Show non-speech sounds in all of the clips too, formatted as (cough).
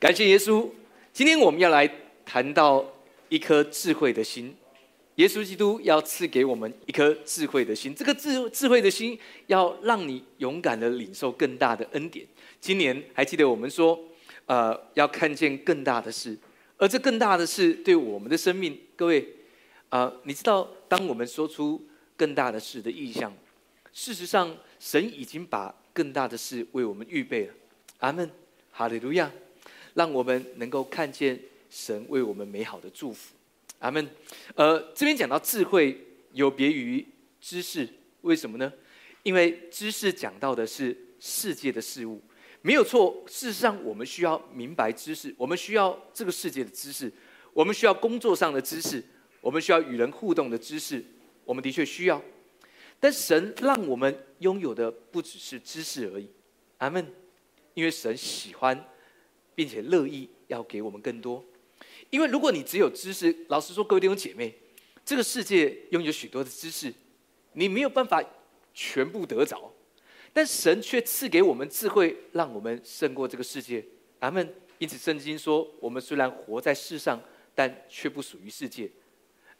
感谢耶稣。今天我们要来谈到一颗智慧的心。耶稣基督要赐给我们一颗智慧的心，这个智智慧的心要让你勇敢的领受更大的恩典。今年还记得我们说，呃，要看见更大的事，而这更大的事对我们的生命，各位，啊，你知道，当我们说出更大的事的意向，事实上，神已经把更大的事为我们预备了。阿门，哈利路亚，让我们能够看见神为我们美好的祝福。阿门。呃，这边讲到智慧有别于知识，为什么呢？因为知识讲到的是世界的事物，没有错。事实上，我们需要明白知识，我们需要这个世界的知识，我们需要工作上的知识，我们需要与人互动的知识，我们的确需要。但神让我们拥有的不只是知识而已。阿门。因为神喜欢，并且乐意要给我们更多。因为如果你只有知识，老实说，各位弟兄姐妹，这个世界拥有许多的知识，你没有办法全部得着。但神却赐给我们智慧，让我们胜过这个世界。阿门。因此，圣经说，我们虽然活在世上，但却不属于世界。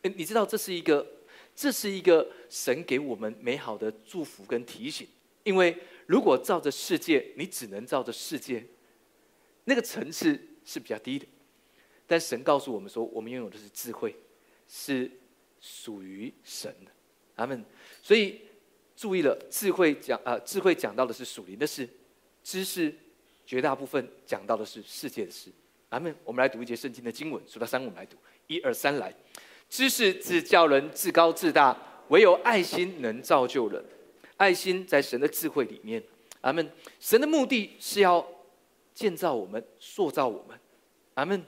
你知道，这是一个，这是一个神给我们美好的祝福跟提醒。因为如果照着世界，你只能照着世界，那个层次是比较低的。但神告诉我们说，我们拥有的是智慧，是属于神的。阿门。所以注意了，智慧讲啊，智慧讲到的是属灵的事，知识绝大部分讲到的是世界的事。阿门。我们来读一节圣经的经文，数到三，我们来读，一二三，来。知识只叫人自高自大，唯有爱心能造就人。爱心在神的智慧里面。阿门。神的目的是要建造我们，塑造我们。阿门。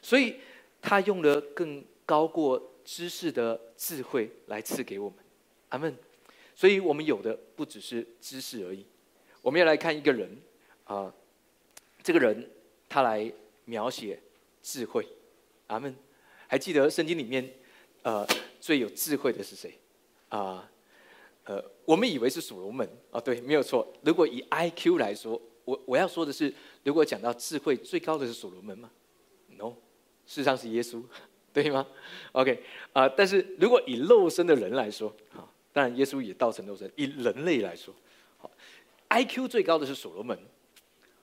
所以，他用了更高过知识的智慧来赐给我们，阿门。所以我们有的不只是知识而已。我们要来看一个人啊，这个人他来描写智慧，阿门。还记得圣经里面呃最有智慧的是谁啊？呃，我们以为是所罗门啊，对，没有错。如果以 I Q 来说，我我要说的是，如果讲到智慧最高的是所罗门吗？No。事实上是耶稣，(laughs) 对吗？OK 啊，但是如果以肉身的人来说，啊，当然耶稣也道成肉身。以人类来说，好，IQ 最高的是所罗门，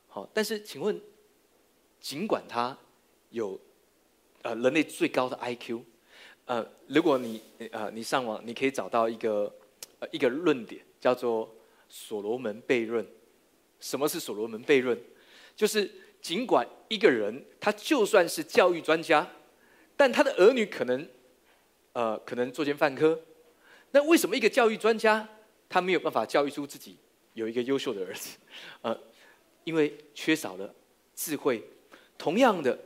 好，但是请问，尽管他有呃人类最高的 IQ，呃，如果你呃你上网，你可以找到一个呃一个论点，叫做所罗门悖论。什么是所罗门悖论？就是。尽管一个人他就算是教育专家，但他的儿女可能，呃，可能作奸犯科。那为什么一个教育专家他没有办法教育出自己有一个优秀的儿子？呃，因为缺少了智慧。同样的，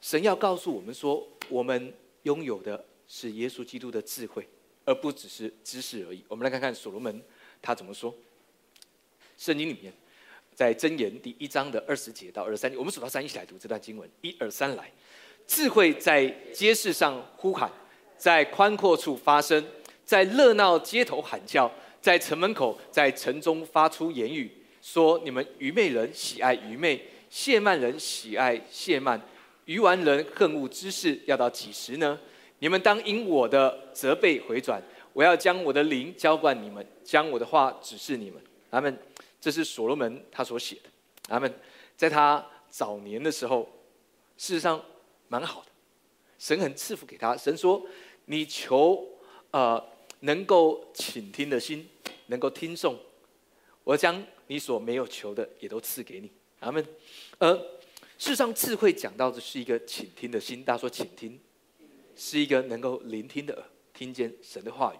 神要告诉我们说，我们拥有的是耶稣基督的智慧，而不只是知识而已。我们来看看所罗门他怎么说。圣经里面。在箴言第一章的二十节到二十三节，我们数到三一起来读这段经文。一二三来，智慧在街市上呼喊，在宽阔处发声，在热闹街头喊叫，在城门口，在城中发出言语，说：你们愚昧人喜爱愚昧，谢曼人喜爱谢曼，愚顽人恨恶知识，要到几时呢？你们当因我的责备回转，我要将我的灵浇灌你们，将我的话指示你们。阿门。这是所罗门他所写的，他们在他早年的时候，事实上蛮好的，神很赐福给他。神说：“你求呃能够倾听的心，能够听颂，我将你所没有求的也都赐给你。”他们，而事实上智慧讲到的是一个倾听的心，大家说倾听，是一个能够聆听的耳，听见神的话语。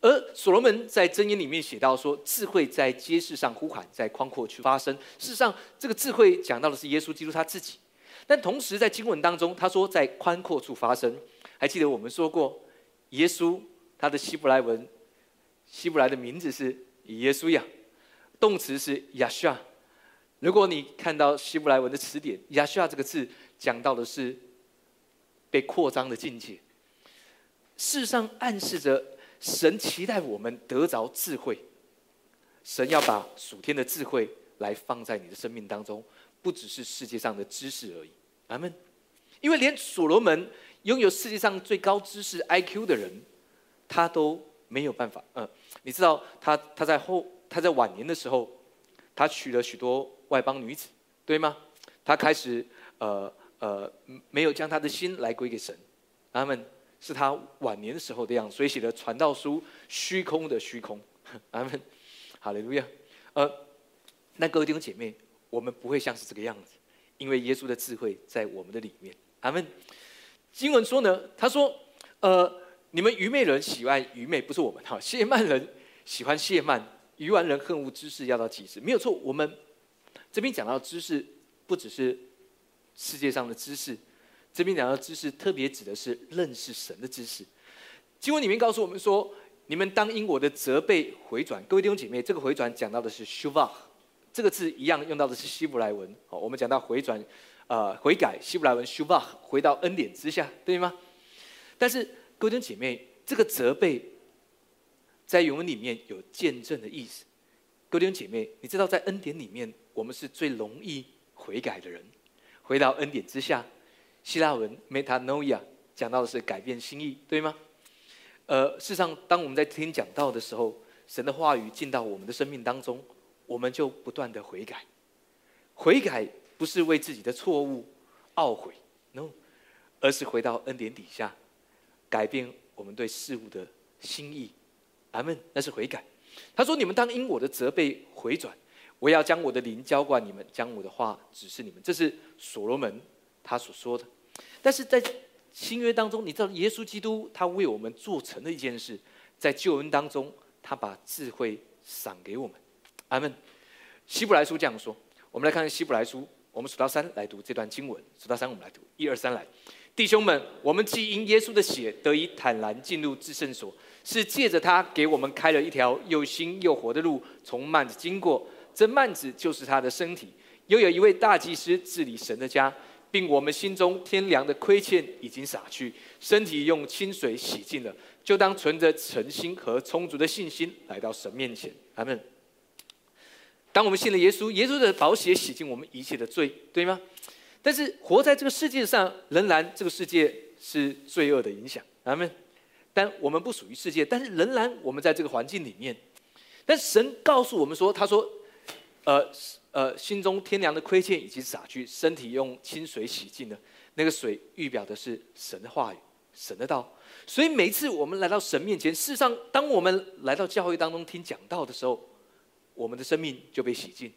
而所罗门在箴言里面写到说，智慧在街市上呼喊，在宽阔处发声。事实上，这个智慧讲到的是耶稣基督他自己。但同时在经文当中，他说在宽阔处发声。还记得我们说过，耶稣他的希伯来文，希伯来的名字是耶稣呀，动词是亚夏。如果你看到希伯来文的词典，亚夏这个字讲到的是被扩张的境界。事实上暗示着。神期待我们得着智慧，神要把属天的智慧来放在你的生命当中，不只是世界上的知识而已。阿门。因为连所罗门拥有世界上最高知识 IQ 的人，他都没有办法。嗯，你知道他他在后他在晚年的时候，他娶了许多外邦女子，对吗？他开始呃呃没有将他的心来归给神。阿门。是他晚年的时候的样子，所以写的传道书虚空的虚空。(laughs) 阿门。好嘞，路亚。呃，那各位弟兄姐妹，我们不会像是这个样子，因为耶稣的智慧在我们的里面。阿门。经文说呢，他说：“呃，你们愚昧人喜欢愚昧，不是我们哈。(laughs) 谢曼人喜欢谢曼，愚顽人恨恶知识，要到几时？没有错。我们这边讲到知识，不只是世界上的知识。”这边讲到知识，特别指的是认识神的知识。经文里面告诉我们说：“你们当因我的责备回转。”各位弟兄姐妹，这个回转讲到的是 “shuvah”，这个字一样用到的是希伯来文。好，我们讲到回转，呃，悔改，希伯来文 “shuvah”，回到恩典之下，对吗？但是各位弟兄姐妹，这个责备在原文里面有见证的意思。各位弟兄姐妹，你知道在恩典里面，我们是最容易悔改的人，回到恩典之下。希腊文 metanoia 讲到的是改变心意，对吗？呃，事实上，当我们在听讲道的时候，神的话语进到我们的生命当中，我们就不断的悔改。悔改不是为自己的错误懊悔，no，而是回到恩典底下，改变我们对事物的心意。阿门。那是悔改。他说：“你们当因我的责备回转，我要将我的灵浇灌你们，将我的话指示你们。”这是所罗门他所说的。但是在新约当中，你知道耶稣基督他为我们做成的一件事，在救恩当中，他把智慧赏给我们。阿门。希伯来书这样说，我们来看看希伯来书，我们数到三来读这段经文。数到三，我们来读，一二三来。弟兄们，我们既因耶稣的血得以坦然进入至圣所，是借着他给我们开了一条又新又活的路，从幔子经过。这幔子就是他的身体。又有一位大祭司治理神的家。并我们心中天良的亏欠已经洒去，身体用清水洗净了，就当存着诚心和充足的信心来到神面前。阿门。当我们信了耶稣，耶稣的宝血洗净我们一切的罪，对吗？但是活在这个世界上，仍然这个世界是罪恶的影响。阿门。但我们不属于世界，但是仍然我们在这个环境里面。但神告诉我们说：“他说，呃。”呃，心中天良的亏欠已经洒去，身体用清水洗净了。那个水预表的是神的话语、神的道。所以每一次我们来到神面前，事实上，当我们来到教会当中听讲道的时候，我们的生命就被洗净。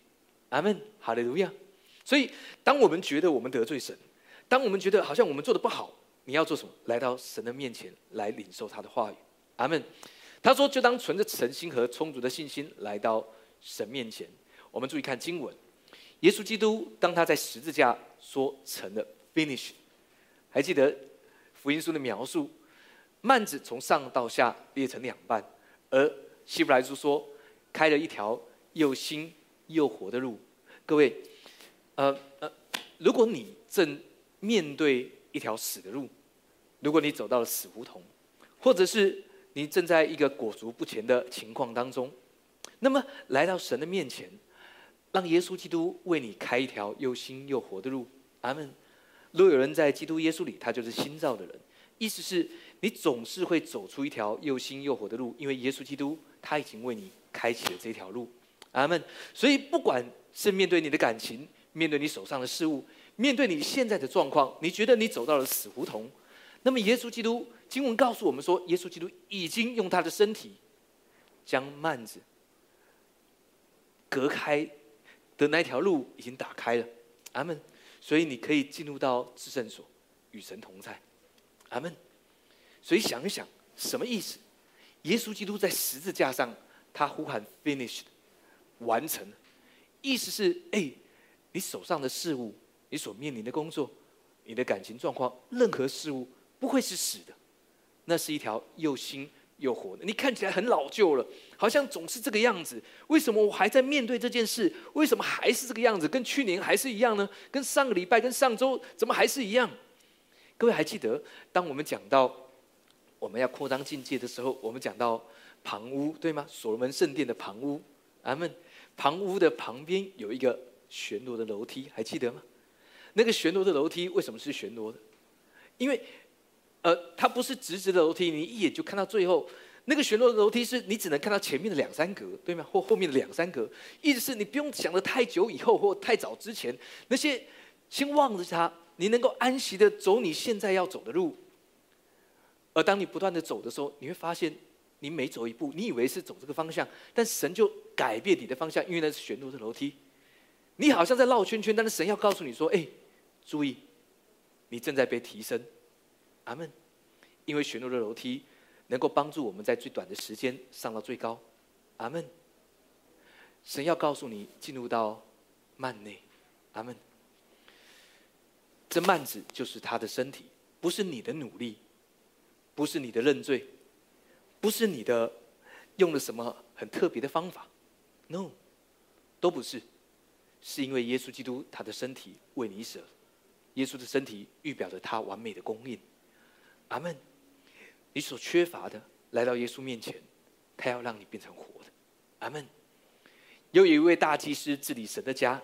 阿门，哈利路亚。所以，当我们觉得我们得罪神，当我们觉得好像我们做的不好，你要做什么？来到神的面前来领受他的话语。阿门。他说：“就当存着诚心和充足的信心来到神面前。”我们注意看经文，耶稣基督当他在十字架说成了 finish，还记得福音书的描述，幔子从上到下裂成两半，而希伯来书说开了一条又新又活的路。各位，呃呃，如果你正面对一条死的路，如果你走到了死胡同，或者是你正在一个裹足不前的情况当中，那么来到神的面前。让耶稣基督为你开一条又新又活的路，阿门。若有人在基督耶稣里，他就是新造的人。意思是你总是会走出一条又新又活的路，因为耶稣基督他已经为你开启了这条路，阿门。所以不管是面对你的感情，面对你手上的事物，面对你现在的状况，你觉得你走到了死胡同，那么耶稣基督经文告诉我们说，耶稣基督已经用他的身体将幔子隔开。的那条路已经打开了，阿门。所以你可以进入到至圣所，与神同在，阿门。所以想一想，什么意思？耶稣基督在十字架上，他呼喊 “finished”，完成。意思是，哎，你手上的事物，你所面临的工作，你的感情状况，任何事物不会是死的，那是一条又新。又活的，你看起来很老旧了，好像总是这个样子。为什么我还在面对这件事？为什么还是这个样子？跟去年还是一样呢？跟上个礼拜、跟上周怎么还是一样？各位还记得，当我们讲到我们要扩张境界的时候，我们讲到旁屋，对吗？所罗门圣殿的旁屋，阿门。旁屋的旁边有一个旋螺的楼梯，还记得吗？那个旋螺的楼梯为什么是旋螺的？因为，呃，它不是直直的楼梯，你一眼就看到最后。那个旋螺的楼梯是你只能看到前面的两三格，对吗？或后面的两三格，意思是你不用想的太久以后或太早之前，那些先望着它，你能够安息的走你现在要走的路。而当你不断的走的时候，你会发现，你每走一步，你以为是走这个方向，但神就改变你的方向，因为那是旋螺的楼梯。你好像在绕圈圈，但是神要告诉你说：“哎，注意，你正在被提升。”阿门。因为旋螺的楼梯能够帮助我们在最短的时间上到最高。阿门。神要告诉你进入到幔内。阿门。这幔子就是他的身体，不是你的努力，不是你的认罪，不是你的用了什么很特别的方法。No，都不是。是因为耶稣基督他的身体为你舍，耶稣的身体预表着他完美的供应。阿门。你所缺乏的来到耶稣面前，他要让你变成活的。阿门。又有一位大祭司治理神的家。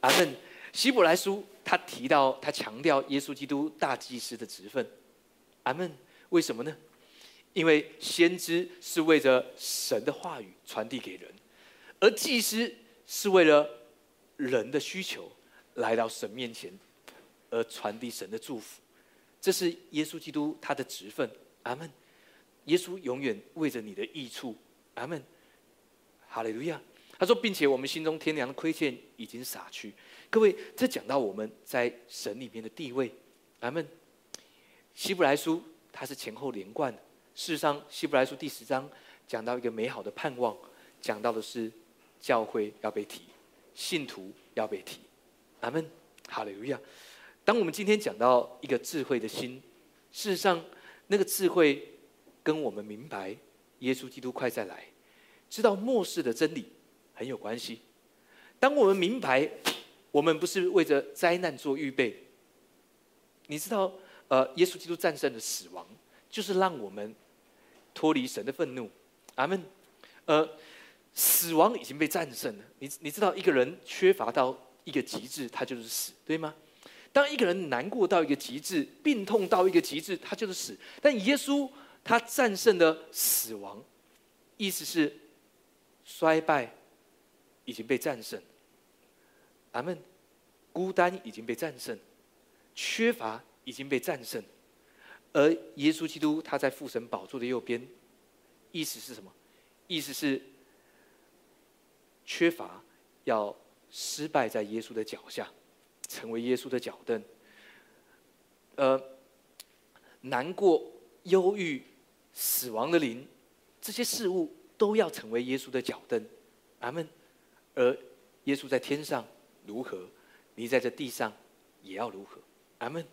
阿门。希伯来书他提到他强调耶稣基督大祭司的职分。阿门。为什么呢？因为先知是为着神的话语传递给人，而祭司是为了。人的需求来到神面前，而传递神的祝福，这是耶稣基督他的职分。阿门。耶稣永远为着你的益处。阿门。哈利路亚。他说，并且我们心中天良的亏欠已经洒去。各位，这讲到我们在神里面的地位。阿门。希伯来书它是前后连贯的。事实上，希伯来书第十章讲到一个美好的盼望，讲到的是教会要被提。信徒要被提，阿门，哈利路亚。当我们今天讲到一个智慧的心，事实上，那个智慧跟我们明白耶稣基督快再来，知道末世的真理很有关系。当我们明白，我们不是为着灾难做预备，你知道，呃，耶稣基督战胜了死亡，就是让我们脱离神的愤怒，阿门，呃。死亡已经被战胜了。你你知道，一个人缺乏到一个极致，他就是死，对吗？当一个人难过到一个极致，病痛到一个极致，他就是死。但耶稣他战胜了死亡，意思是衰败已经被战胜。阿门。孤单已经被战胜，缺乏已经被战胜，而耶稣基督他在父神宝座的右边，意思是什么？意思是。缺乏，要失败在耶稣的脚下，成为耶稣的脚凳。呃，难过、忧郁、死亡的灵，这些事物都要成为耶稣的脚凳。阿门。而耶稣在天上如何，你在这地上也要如何。阿门。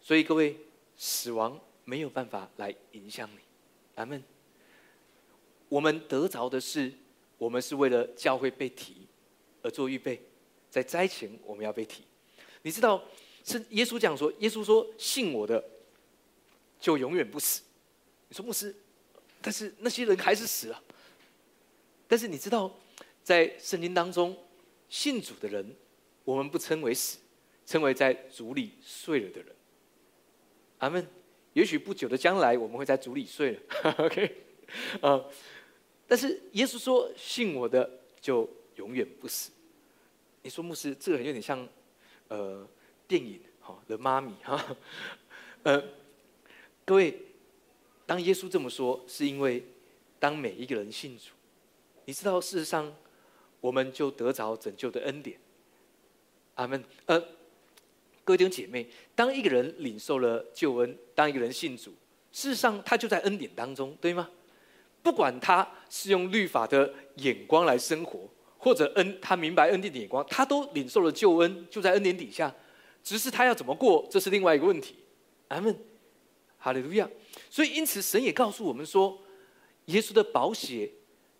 所以各位，死亡没有办法来影响你。阿门。我们得着的是。我们是为了教会被提而做预备，在灾前我们要被提。你知道，是耶稣讲说，耶稣说信我的就永远不死。你说牧师，但是那些人还是死了。但是你知道，在圣经当中，信主的人，我们不称为死，称为在主里睡了的人。阿门。也许不久的将来，我们会在主里睡了。(laughs) OK，啊。但是耶稣说：“信我的就永远不死。”你说牧师，这个人有点像，呃，电影哈的妈咪哈，呃，各位，当耶稣这么说，是因为当每一个人信主，你知道，事实上，我们就得着拯救的恩典。阿门。呃，各位弟兄姐妹，当一个人领受了救恩，当一个人信主，事实上他就在恩典当中，对吗？不管他是用律法的眼光来生活，或者恩他明白恩典的眼光，他都领受了救恩，就在恩典底下。只是他要怎么过，这是另外一个问题。阿门，哈利路亚。所以因此，神也告诉我们说，耶稣的宝血，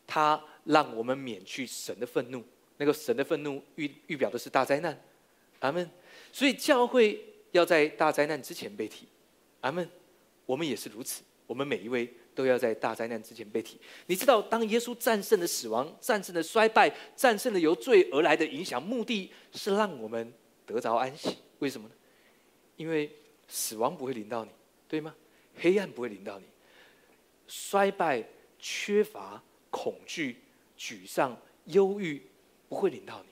他让我们免去神的愤怒。那个神的愤怒预预表的是大灾难。阿门。所以教会要在大灾难之前被提。阿门。我们也是如此。我们每一位。都要在大灾难之前被提。你知道，当耶稣战胜了死亡，战胜了衰败，战胜了由罪而来的影响，目的是让我们得着安息。为什么呢？因为死亡不会临到你，对吗？黑暗不会临到你，衰败、缺乏、恐惧、沮丧、忧郁不会临到你。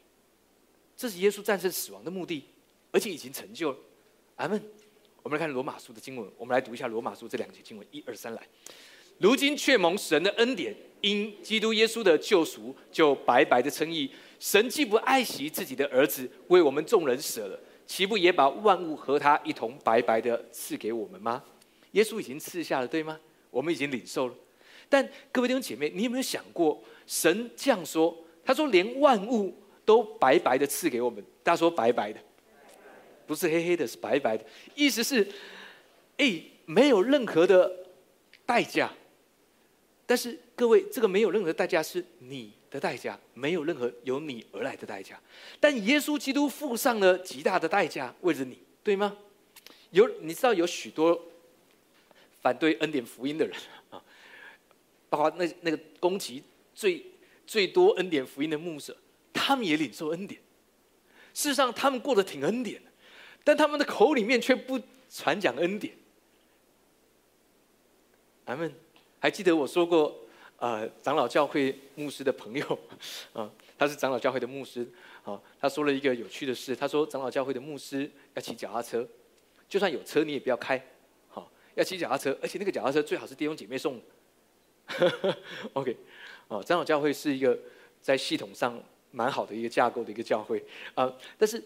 这是耶稣战胜死亡的目的，而且已经成就了。阿门。我们来看罗马书的经文，我们来读一下罗马书这两节经文，一二三来。如今却蒙神的恩典，因基督耶稣的救赎，就白白的称义。神既不爱惜自己的儿子，为我们众人舍了，岂不也把万物和他一同白白的赐给我们吗？耶稣已经赐下了，对吗？我们已经领受了。但各位弟兄姐妹，你有没有想过，神这样说？他说，连万物都白白的赐给我们。大家说白白的。不是黑黑的，是白白的。意思是，哎，没有任何的代价。但是各位，这个没有任何代价是你的代价，没有任何由你而来的代价。但耶稣基督付上了极大的代价，为了你，对吗？有你知道有许多反对恩典福音的人啊，包括那那个攻击最最多恩典福音的牧者，他们也领受恩典。事实上，他们过得挺恩典的。但他们的口里面却不传讲恩典。咱们还记得我说过，呃，长老教会牧师的朋友，(laughs) 啊，他是长老教会的牧师，啊，他说了一个有趣的事，他说长老教会的牧师要骑脚踏车，就算有车你也不要开，好，要骑脚踏车，而且那个脚踏车最好是弟兄姐妹送。(laughs) OK，哦，长老教会是一个在系统上蛮好的一个架构的一个教会，啊，但是。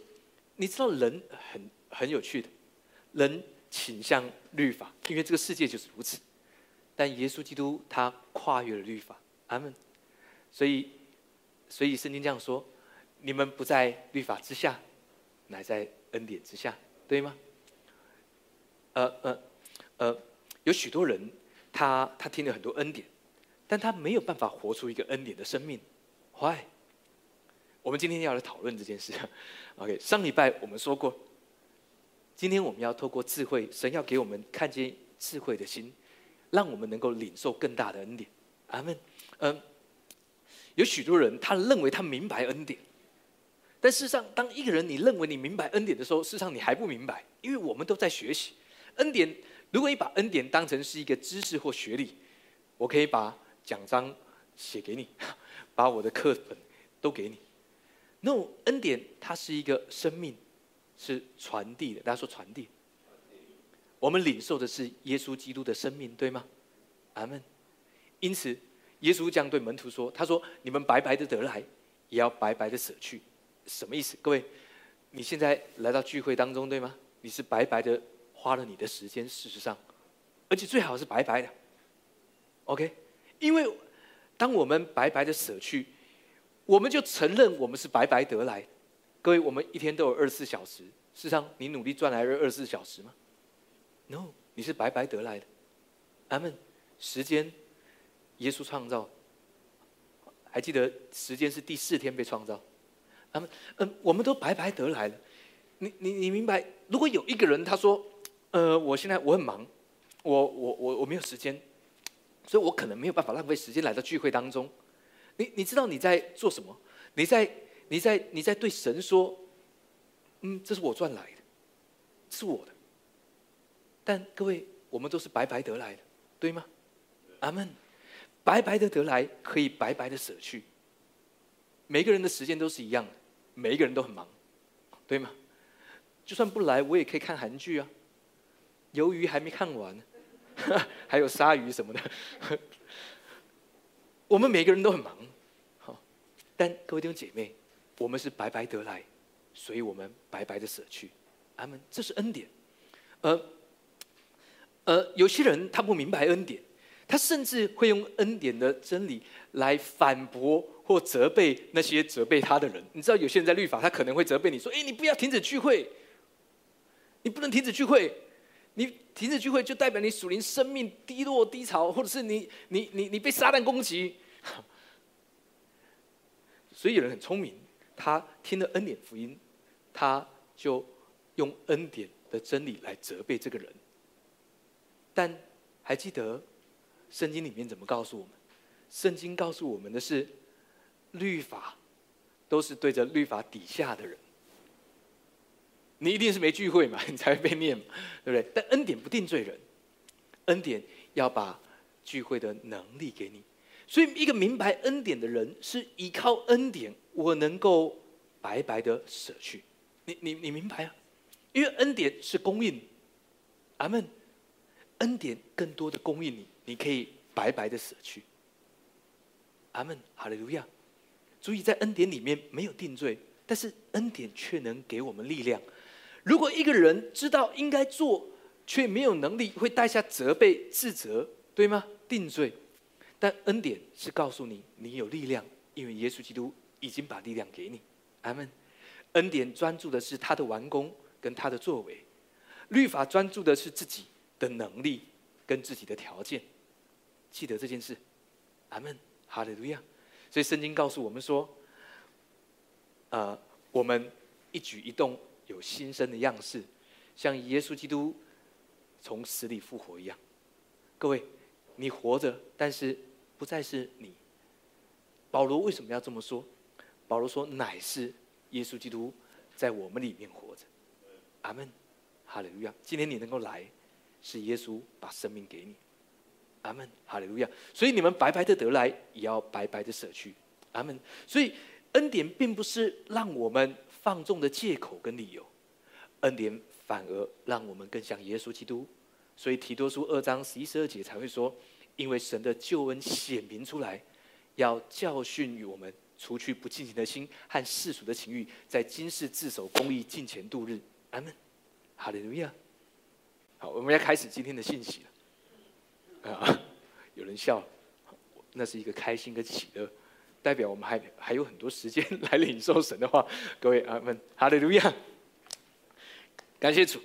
你知道人很很有趣的，人倾向律法，因为这个世界就是如此。但耶稣基督他跨越了律法，阿门。所以，所以圣经这样说：你们不在律法之下，乃在恩典之下，对吗？呃呃呃，有许多人他他听了很多恩典，但他没有办法活出一个恩典的生命，Why？我们今天要来讨论这件事。(laughs) OK，上礼拜我们说过，今天我们要透过智慧，神要给我们看见智慧的心，让我们能够领受更大的恩典。阿门。嗯，有许多人他认为他明白恩典，但事实上，当一个人你认为你明白恩典的时候，事实上你还不明白，因为我们都在学习恩典。如果你把恩典当成是一个知识或学历，我可以把奖章写给你，(laughs) 把我的课本都给你。No，恩典它是一个生命，是传递的。大家说传递，我们领受的是耶稣基督的生命，对吗？阿门。因此，耶稣将对门徒说：“他说，你们白白的得来，也要白白的舍去。什么意思？各位，你现在来到聚会当中，对吗？你是白白的花了你的时间，事实上，而且最好是白白的。OK，因为当我们白白的舍去。”我们就承认我们是白白得来。各位，我们一天都有二十四小时，事实上，你努力赚来了二十四小时吗？No，你是白白得来的。阿门。时间，耶稣创造，还记得时间是第四天被创造。阿门。嗯，我们都白白得来了。你你你明白？如果有一个人他说，呃，我现在我很忙，我我我我没有时间，所以我可能没有办法浪费时间来到聚会当中。你你知道你在做什么？你在你在你在对神说：“嗯，这是我赚来的，是我的。”但各位，我们都是白白得来的，对吗？阿门。白白的得来，可以白白的舍去。每个人的时间都是一样的，每一个人都很忙，对吗？就算不来，我也可以看韩剧啊。鱿鱼还没看完，(laughs) 还有鲨鱼什么的。(laughs) 我们每个人都很忙，好，但各位弟兄姐妹，我们是白白得来，所以我们白白的舍去，阿门。这是恩典。呃，呃，有些人他不明白恩典，他甚至会用恩典的真理来反驳或责备那些责备他的人。你知道，有些人在律法，他可能会责备你说：“哎，你不要停止聚会，你不能停止聚会。”你停止聚会，就代表你属灵生命低落低潮，或者是你你你你被撒旦攻击。(laughs) 所以有人很聪明，他听了恩典福音，他就用恩典的真理来责备这个人。但还记得圣经里面怎么告诉我们？圣经告诉我们的是，律法都是对着律法底下的人。你一定是没聚会嘛，(laughs) 你才会被念嘛，对不对？但恩典不定罪人，恩典要把聚会的能力给你。所以，一个明白恩典的人，是依靠恩典，我能够白白的舍去。你、你、你明白啊？因为恩典是供应，阿门。恩典更多的供应你，你可以白白的舍去。阿门，哈利路亚。注意，在恩典里面没有定罪，但是恩典却能给我们力量。如果一个人知道应该做，却没有能力，会带下责备、自责，对吗？定罪。但恩典是告诉你，你有力量，因为耶稣基督已经把力量给你。阿门。恩典专注的是他的完工跟他的作为，律法专注的是自己的能力跟自己的条件。记得这件事。阿门。哈利路亚。所以圣经告诉我们说，呃，我们一举一动有新生的样式，像耶稣基督从死里复活一样。各位，你活着，但是。不再是你，保罗为什么要这么说？保罗说：“乃是耶稣基督在我们里面活着。”阿门，哈利路亚。今天你能够来，是耶稣把生命给你。阿门，哈利路亚。所以你们白白的得来，也要白白的舍去。阿门。所以恩典并不是让我们放纵的借口跟理由，恩典反而让我们更像耶稣基督。所以提多书二章十一十二节才会说。因为神的救恩显明出来，要教训于我们，除去不敬虔的心和世俗的情欲，在今世自守公义，尽前度日。阿门，哈利路亚。好，我们要开始今天的信息了。啊，有人笑了，那是一个开心跟喜乐，代表我们还还有很多时间来领受神的话。(laughs) 各位阿门，哈利路亚。感谢主，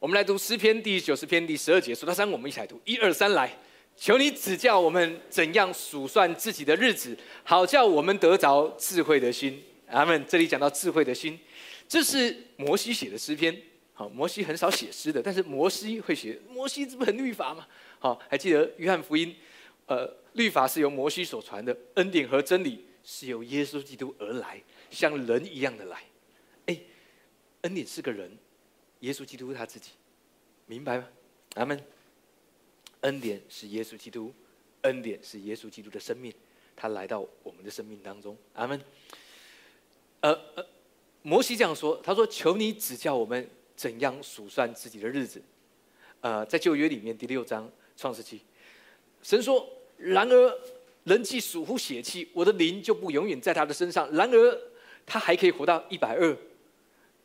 我们来读诗篇第九十篇第十二节，数到三，我们一起来读，一二三，来。求你指教我们怎样数算自己的日子，好叫我们得着智慧的心。阿门。这里讲到智慧的心，这是摩西写的诗篇。摩西很少写诗的，但是摩西会写。摩西这不很律法吗？好，还记得约翰福音？呃，律法是由摩西所传的，恩典和真理是由耶稣基督而来，像人一样的来。哎，恩典是个人，耶稣基督他自己，明白吗？阿门。恩典是耶稣基督，恩典是耶稣基督的生命，他来到我们的生命当中。阿门。呃呃，摩西这样说，他说：“求你指教我们怎样数算自己的日子。”呃，在旧约里面第六章创世纪，神说：“然而人既属乎血气，我的灵就不永远在他的身上。然而他还可以活到一百二。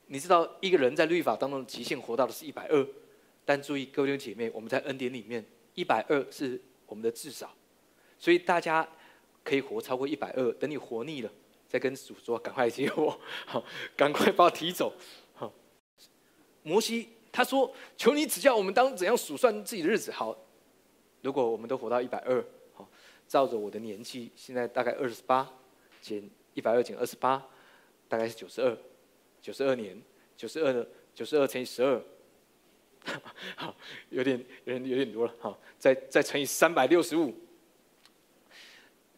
你知道一个人在律法当中极限活到的是一百二，但注意各位姐妹，我们在恩典里面。”一百二是我们的至少，所以大家可以活超过一百二。等你活腻了，再跟主说：“赶快接我，好，赶快把我提走。”摩西他说：“求你指教我们当怎样数算自己的日子。”好，如果我们都活到一百二，好，照着我的年纪，现在大概二十八，减一百二减二十八，大概是九十二，九十二年，九十二九十二乘以十二。好，有点有点有点多了。好，再再乘以三百六十五。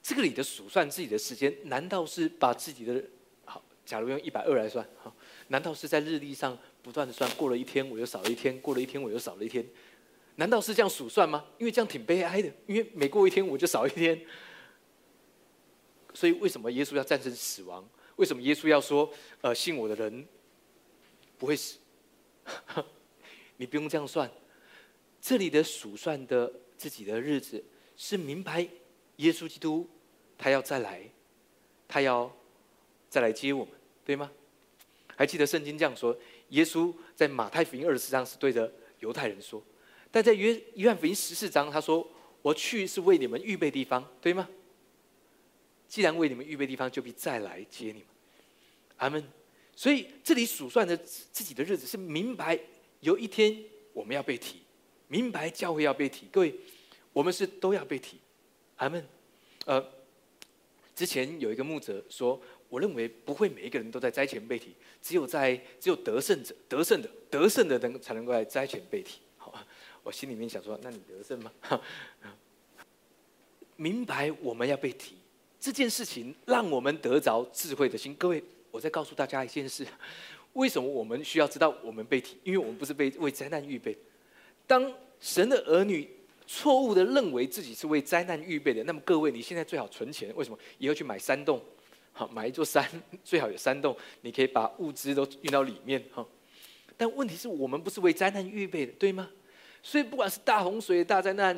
这个里的数算自己的时间，难道是把自己的好？假如用一百二来算，好，难道是在日历上不断的算？过了一天，我又少了一天；过了一天，我又少了一天。难道是这样数算吗？因为这样挺悲哀的。因为每过一天，我就少一天。所以，为什么耶稣要战胜死亡？为什么耶稣要说，呃，信我的人不会死？(laughs) 你不用这样算，这里的数算的自己的日子是明白耶稣基督他要再来，他要再来接我们，对吗？还记得圣经这样说：耶稣在马太福音二十四章是对着犹太人说，但在约约翰福音十四章他说：“我去是为你们预备地方，对吗？既然为你们预备地方，就必再来接你们。”阿门。所以这里数算的自己的日子是明白。有一天我们要被提，明白教会要被提，各位，我们是都要被提，阿门。呃，之前有一个牧者说，我认为不会每一个人都在灾前被提，只有在只有得胜者、得胜的、得胜的能才能够在灾前被提。好，我心里面想说，那你得胜吗？(laughs) 明白我们要被提这件事情，让我们得着智慧的心。各位，我再告诉大家一件事。为什么我们需要知道我们被提？因为我们不是被为灾难预备。当神的儿女错误的认为自己是为灾难预备的，那么各位，你现在最好存钱。为什么？以后去买山洞，好买一座山，(laughs) 最好有山洞，你可以把物资都运到里面哈。但问题是我们不是为灾难预备的，对吗？所以不管是大洪水、大灾难，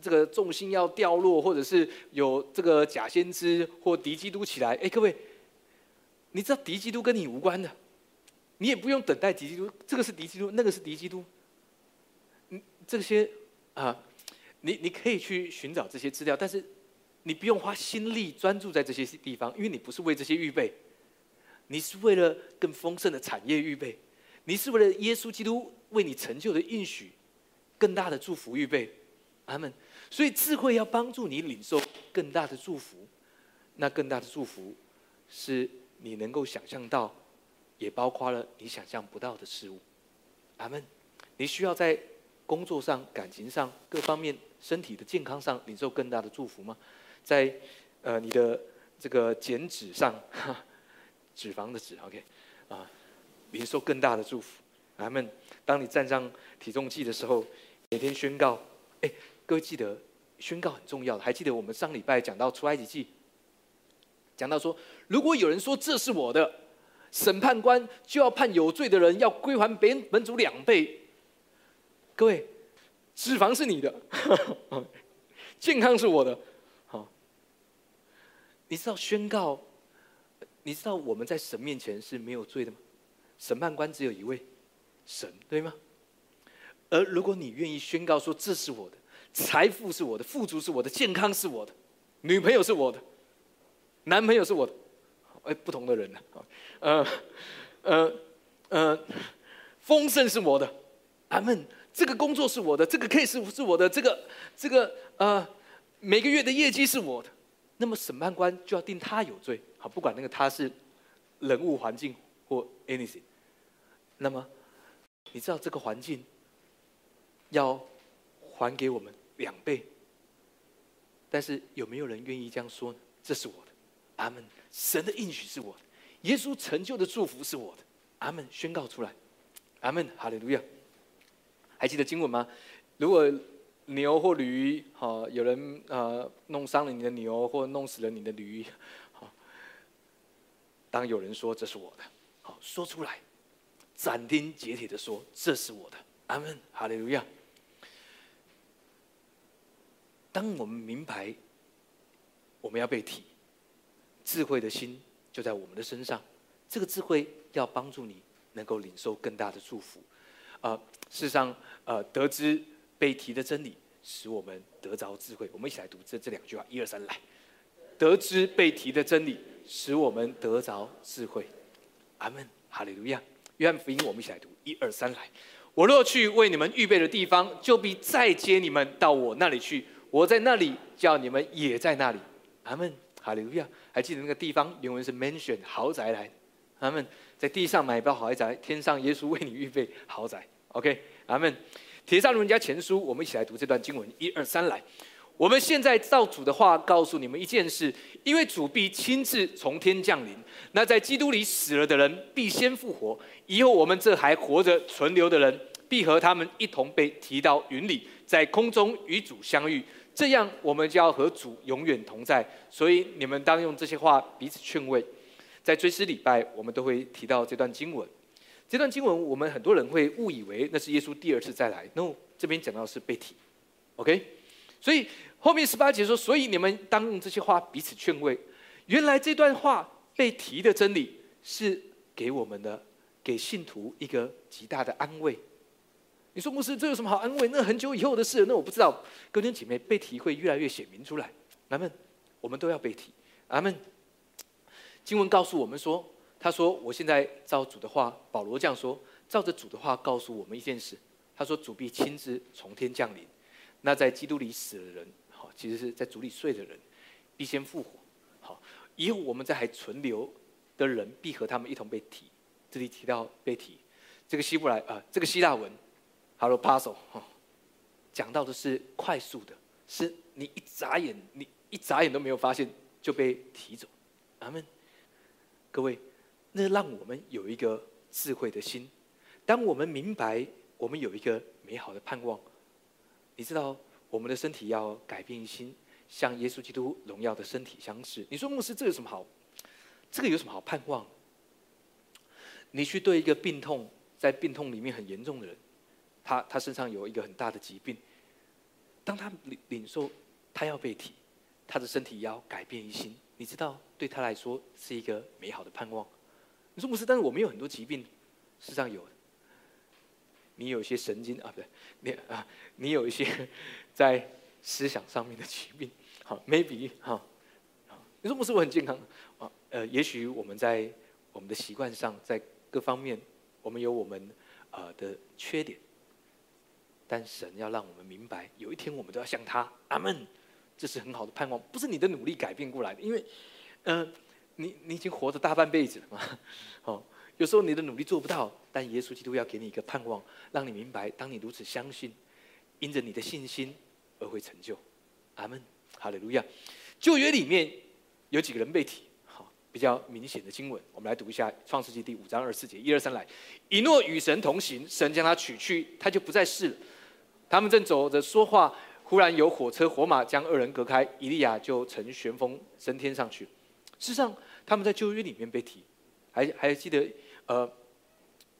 这个重心要掉落，或者是有这个假先知或敌基督起来，哎，各位，你知道敌基督跟你无关的。你也不用等待敌基督，这个是敌基督，那个是敌基督。嗯，这些啊，你你可以去寻找这些资料，但是你不用花心力专注在这些地方，因为你不是为这些预备，你是为了更丰盛的产业预备，你是为了耶稣基督为你成就的应许，更大的祝福预备。阿门。所以智慧要帮助你领受更大的祝福，那更大的祝福是你能够想象到。也包括了你想象不到的事物，阿门。你需要在工作上、感情上各方面、身体的健康上领受更大的祝福吗？在呃你的这个减脂上，(laughs) 脂肪的脂，OK，啊，领受更大的祝福，阿门。当你站上体重计的时候，每天宣告，哎，各位记得宣告很重要。还记得我们上礼拜讲到出埃及记，讲到说，如果有人说这是我的。审判官就要判有罪的人要归还别人本主两倍。各位，脂肪是你的，(laughs) 健康是我的。你知道宣告？你知道我们在神面前是没有罪的吗？审判官只有一位，神，对吗？而如果你愿意宣告说这是我的，财富是我的，富足是我的，健康是我的，女朋友是我的，男朋友是我的。哎，不同的人呢？呃，呃，呃，丰盛是我的，阿门。这个工作是我的，这个 case 是我的，这个这个呃，每个月的业绩是我的。那么审判官就要定他有罪，好，不管那个他是人物、环境或 anything。那么你知道这个环境要还给我们两倍，但是有没有人愿意这样说呢？这是我的，阿门。神的应许是我的，耶稣成就的祝福是我的，阿门！宣告出来，阿门！哈利路亚！还记得经文吗？如果牛或驴，好，有人呃弄伤了你的牛，或弄死了你的驴，好，当有人说这是我的，好，说出来，斩钉截铁的说这是我的，阿门！哈利路亚！当我们明白我们要被提。智慧的心就在我们的身上，这个智慧要帮助你能够领受更大的祝福。啊，事实上，呃，得知被提的真理，使我们得着智慧。我们一起来读这这两句话，一二三，来。得知被提的真理，使我们得着智慧。阿门，哈利路亚。约翰福音，我们一起来读，一二三，来。我若去为你们预备的地方，就必再接你们到我那里去。我在那里，叫你们也在那里。阿门。哈利路亚！还记得那个地方原文是 mention 豪宅来，阿门在地上买包豪宅，天上耶稣为你预备豪宅。OK，阿门。铁上人家前书，我们一起来读这段经文，一二三来。我们现在照主的话告诉你们一件事：因为主必亲自从天降临，那在基督里死了的人必先复活，以后我们这还活着存留的人，必和他们一同被提到云里，在空中与主相遇。这样，我们就要和主永远同在。所以，你们当用这些话彼此劝慰。在追思礼拜，我们都会提到这段经文。这段经文，我们很多人会误以为那是耶稣第二次再来。No，这边讲到是被提。OK，所以后面十八节说：“所以你们当用这些话彼此劝慰。”原来这段话被提的真理是给我们的，给信徒一个极大的安慰。你说牧师，这有什么好安慰？那很久以后的事，那我不知道。哥弟姐妹，被提会越来越显明出来。阿门。我们都要被提。阿门。经文告诉我们说，他说：“我现在照主的话，保罗这样说，照着主的话告诉我们一件事。他说，主必亲自从天降临。那在基督里死的人，好，其实是在主里睡的人，必先复活。好，以后我们在还存留的人，必和他们一同被提。这里提到被提，这个希伯来啊，这个希腊文。” Hello, puzzle，讲到的是快速的，是你一眨眼，你一眨眼都没有发现就被提走。阿门。各位，那让我们有一个智慧的心。当我们明白我们有一个美好的盼望，你知道我们的身体要改变一心，像耶稣基督荣耀的身体相似。你说牧师，这有什么好？这个有什么好盼望？你去对一个病痛在病痛里面很严重的人，他他身上有一个很大的疾病，当他领领受他要被提，他的身体要改变一心，你知道对他来说是一个美好的盼望。你说不是，但是我们有很多疾病，世上有，你有一些神经啊，不对，你啊，你有一些 (laughs) 在思想上面的疾病，好，maybe 哈，你说不是我很健康啊，呃，也许我们在我们的习惯上在。各方面，我们有我们呃的缺点，但神要让我们明白，有一天我们都要像他。阿门，这是很好的盼望，不是你的努力改变过来的，因为，呃，你你已经活着大半辈子了嘛。(laughs) 哦，有时候你的努力做不到，但耶稣基督要给你一个盼望，让你明白，当你如此相信，因着你的信心而会成就。阿门，哈利路亚。旧约里面有几个人被提？好比较明显的经文，我们来读一下《创世纪》第五章二十四节，一二三来。以诺与神同行，神将他取去，他就不再是了。他们正走着说话，忽然有火车火马将二人隔开，以利亚就乘旋风升天上去。事实上，他们在旧约里面被提，还还记得，呃，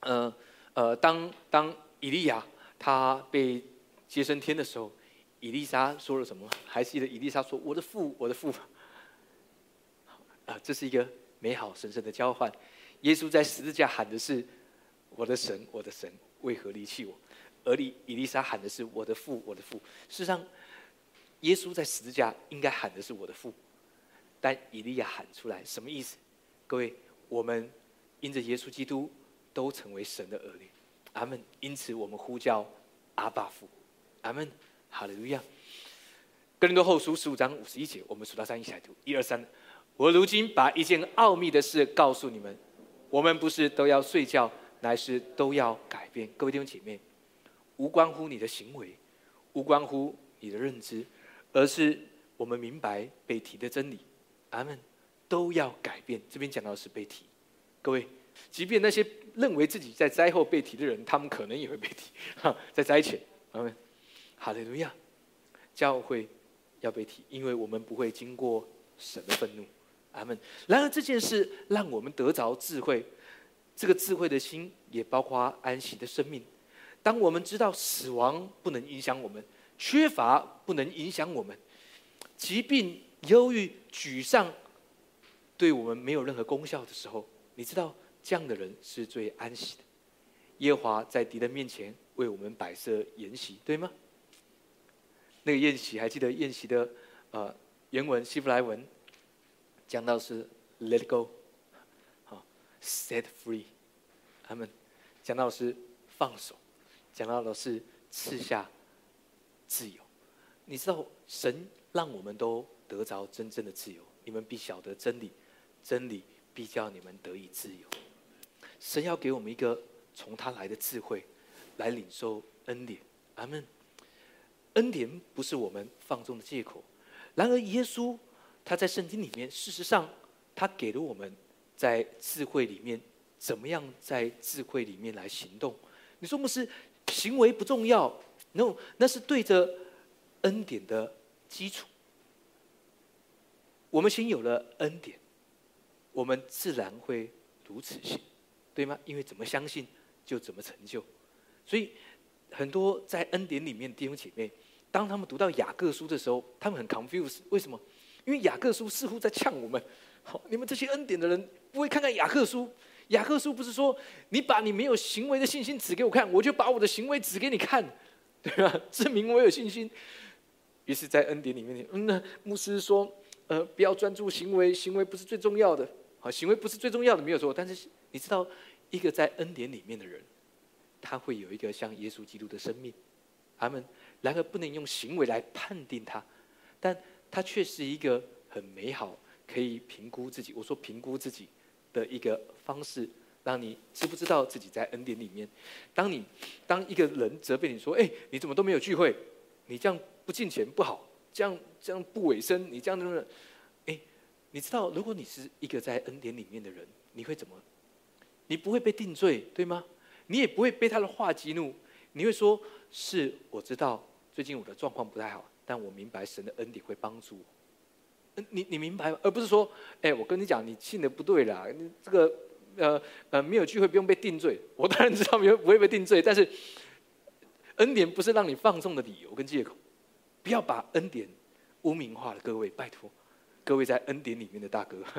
呃，呃，当当以利亚他被接升天的时候，以利莎说了什么？还记得以利莎说：“我的父，我的父。”啊，这是一个美好神圣的交换。耶稣在十字架喊的是：“我的神，我的神，为何离弃我？”而以以丽莎喊的是：“我的父，我的父。”事实上，耶稣在十字架应该喊的是：“我的父。”但以利亚喊出来，什么意思？各位，我们因着耶稣基督都成为神的儿女。阿门。因此，我们呼叫阿爸父。阿门。哈利路亚。哥林多后书十五章五十一节，我们数到三一起来读：一二三。我如今把一件奥秘的事告诉你们：我们不是都要睡觉，乃是都要改变。各位弟兄姐妹，无关乎你的行为，无关乎你的认知，而是我们明白被提的真理。阿门。都要改变。这边讲到的是被提。各位，即便那些认为自己在灾后被提的人，他们可能也会被提。(laughs) 哈，在灾前，阿门。哈利路亚。教会要被提，因为我们不会经过神的愤怒。他们。然而这件事让我们得着智慧，这个智慧的心也包括安息的生命。当我们知道死亡不能影响我们，缺乏不能影响我们，疾病、忧郁、沮丧对我们没有任何功效的时候，你知道这样的人是最安息的。耶华在敌人面前为我们摆设筵席，对吗？那个宴席还记得宴席的呃原文希伯来文？讲到是 let go，好 set free，他们讲到是放手，讲到的是赐下自由。你知道神让我们都得着真正的自由，你们必晓得真理，真理必叫你们得以自由。神要给我们一个从他来的智慧，来领受恩典。阿门。恩典不是我们放纵的借口，然而耶稣。他在圣经里面，事实上，他给了我们在智慧里面怎么样在智慧里面来行动。你说牧师，行为不重要，no，那是对着恩典的基础。我们先有了恩典，我们自然会如此行，对吗？因为怎么相信就怎么成就。所以很多在恩典里面弟兄姐妹，当他们读到雅各书的时候，他们很 confused，为什么？因为雅各书似乎在呛我们，好，你们这些恩典的人不会看看雅各书。雅各书不是说你把你没有行为的信心指给我看，我就把我的行为指给你看，对吧？(laughs) 证明我有信心。于是，在恩典里面，嗯，那牧师说，呃，不要专注行为，行为不是最重要的。好，行为不是最重要的，没有错。但是你知道，一个在恩典里面的人，他会有一个像耶稣基督的生命。他们然而不能用行为来判定他，但。它却是一个很美好，可以评估自己。我说评估自己的一个方式，让你知不知道自己在恩典里面。当你当一个人责备你说：“哎，你怎么都没有聚会？你这样不进钱不好，这样这样不委身，你这样的……哎，你知道，如果你是一个在恩典里面的人，你会怎么？你不会被定罪，对吗？你也不会被他的话激怒，你会说：“是我知道最近我的状况不太好，但我明白神的恩典会帮助我。”你你明白吗？而不是说：“哎，我跟你讲，你信的不对啦，你这个呃呃没有聚会不用被定罪。”我当然知道没有不会被定罪，但是恩典不是让你放纵的理由跟借口，不要把恩典污名化了。各位，拜托，各位在恩典里面的大哥。(laughs)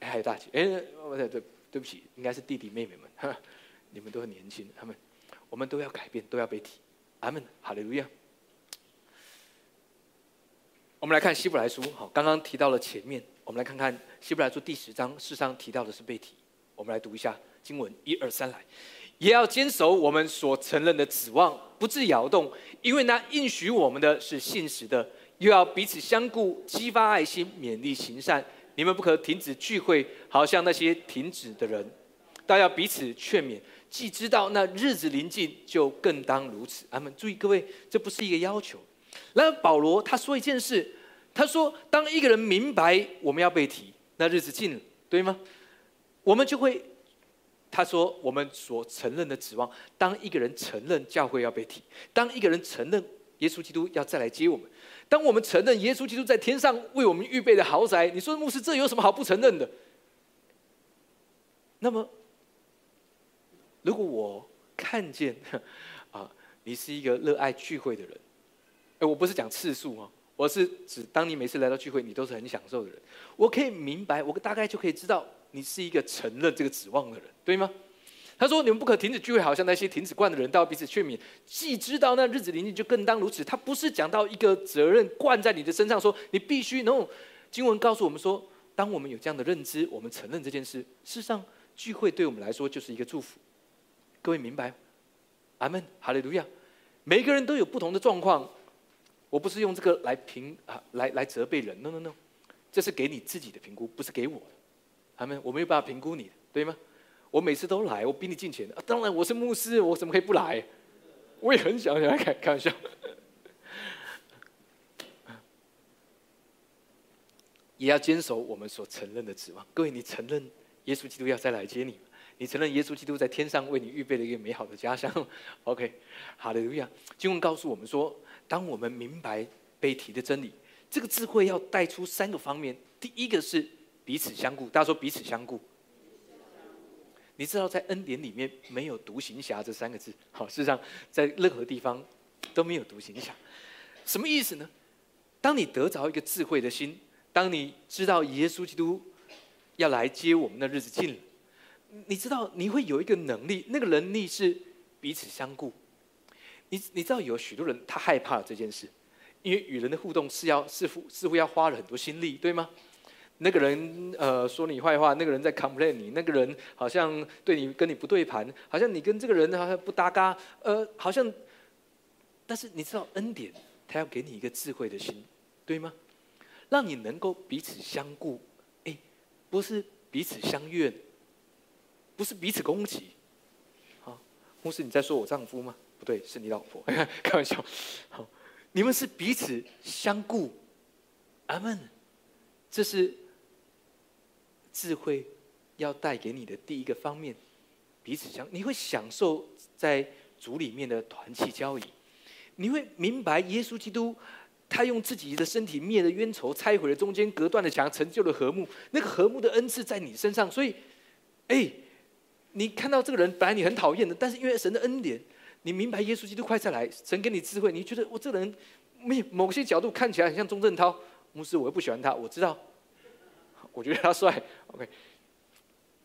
还有大姐，哎，对对，对不起，应该是弟弟妹妹们，(laughs) 你们都很年轻，他们，我们都要改变，都要被提，阿门，哈利路亚。我们来看希伯来书，好，刚刚提到了前面，我们来看看希伯来书第十章，事实上提到的是被提，我们来读一下经文，一二三来，也要坚守我们所承认的指望，不致摇动，因为那应许我们的是信实的，又要彼此相顾，激发爱心，勉励行善。你们不可停止聚会，好像那些停止的人，都要彼此劝勉。既知道那日子临近，就更当如此。阿门。注意，各位，这不是一个要求。然后保罗他说一件事，他说：当一个人明白我们要被提，那日子近了，对吗？我们就会，他说我们所承认的指望，当一个人承认教会要被提，当一个人承认耶稣基督要再来接我们。当我们承认耶稣基督在天上为我们预备的豪宅，你说牧师这有什么好不承认的？那么，如果我看见 (laughs) 啊，你是一个热爱聚会的人，哎，我不是讲次数哦，我是指当你每次来到聚会，你都是很享受的人，我可以明白，我大概就可以知道你是一个承认这个指望的人，对吗？他说：“你们不可停止聚会，好像那些停止惯的人，到彼此劝勉。既知道那日子临近，就更当如此。他不是讲到一个责任灌在你的身上，说你必须能。经文告诉我们说，当我们有这样的认知，我们承认这件事，事实上聚会对我们来说就是一个祝福。各位明白？阿门，哈利路亚。每个人都有不同的状况，我不是用这个来评啊，来来责备人。No No No，这是给你自己的评估，不是给我的。他们，我没有办法评估你，对吗？”我每次都来，我比你进钱。当然我是牧师，我怎么可以不来？我也很想想开开玩笑。(laughs) 也要坚守我们所承认的指望。各位，你承认耶稣基督要再来接你？你承认耶稣基督在天上为你预备了一个美好的家乡？(laughs) OK，好的，路亚。经文告诉我们说，当我们明白被提的真理，这个智慧要带出三个方面。第一个是彼此相顾。大家说彼此相顾。你知道，在恩典里面没有独行侠这三个字。好，事实上，在任何地方都没有独行侠。什么意思呢？当你得着一个智慧的心，当你知道耶稣基督要来接我们的日子近了，你知道你会有一个能力，那个能力是彼此相顾。你你知道有许多人他害怕这件事，因为与人的互动是要似乎似乎要花了很多心力，对吗？那个人呃说你坏话，那个人在 complain 你，那个人好像对你跟你不对盘，好像你跟这个人好像不搭嘎，呃，好像，但是你知道恩典，他要给你一个智慧的心，对吗？让你能够彼此相顾，哎，不是彼此相怨，不是彼此攻击，好，牧师你在说我丈夫吗？不对，是你老婆，(laughs) 开玩笑，好，你们是彼此相顾，阿门，这是。智慧要带给你的第一个方面，彼此相，你会享受在主里面的团契交易，你会明白耶稣基督，他用自己的身体灭了冤仇，拆毁了中间隔断的墙，成就了和睦。那个和睦的恩赐在你身上，所以，哎，你看到这个人本来你很讨厌的，但是因为神的恩典，你明白耶稣基督快再来，神给你智慧，你觉得我这个人，没某些角度看起来很像钟镇涛牧师，我又不喜欢他，我知道。我觉得他帅，OK，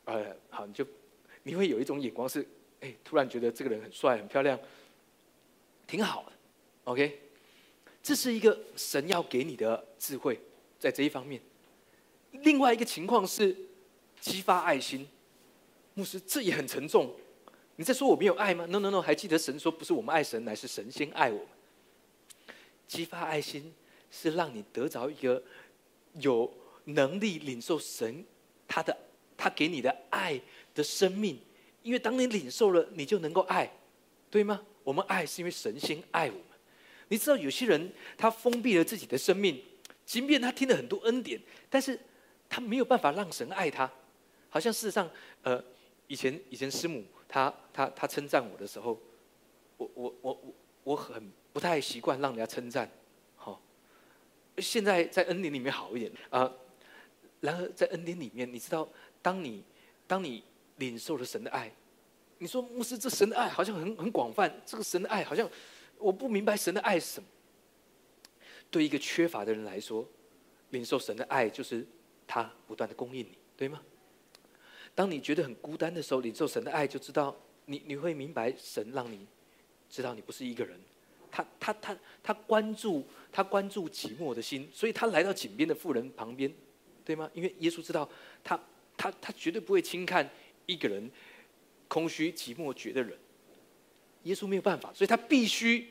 呃，好，你就你会有一种眼光是，哎，突然觉得这个人很帅、很漂亮，挺好的，OK，这是一个神要给你的智慧，在这一方面。另外一个情况是激发爱心，牧师，这也很沉重。你在说我没有爱吗？No No No，还记得神说不是我们爱神，乃是神先爱我们。激发爱心是让你得着一个有。能力领受神他的他给你的爱的生命，因为当你领受了，你就能够爱，对吗？我们爱是因为神先爱我们。你知道有些人他封闭了自己的生命，即便他听了很多恩典，但是他没有办法让神爱他。好像事实上，呃，以前以前师母她她她称赞我的时候，我我我我我很不太习惯让人家称赞，好，现在在恩典里面好一点啊。然而在恩典里面，你知道，当你当你领受了神的爱，你说牧师，这神的爱好像很很广泛，这个神的爱好像我不明白神的爱是什么。对一个缺乏的人来说，领受神的爱就是他不断的供应你，对吗？当你觉得很孤单的时候，领受神的爱，就知道你你会明白神让你知道你不是一个人。他他他他关注他关注寂寞的心，所以他来到井边的妇人旁边，对吗？因为耶稣知道他他他绝对不会轻看一个人空虚寂寞绝的人。耶稣没有办法，所以他必须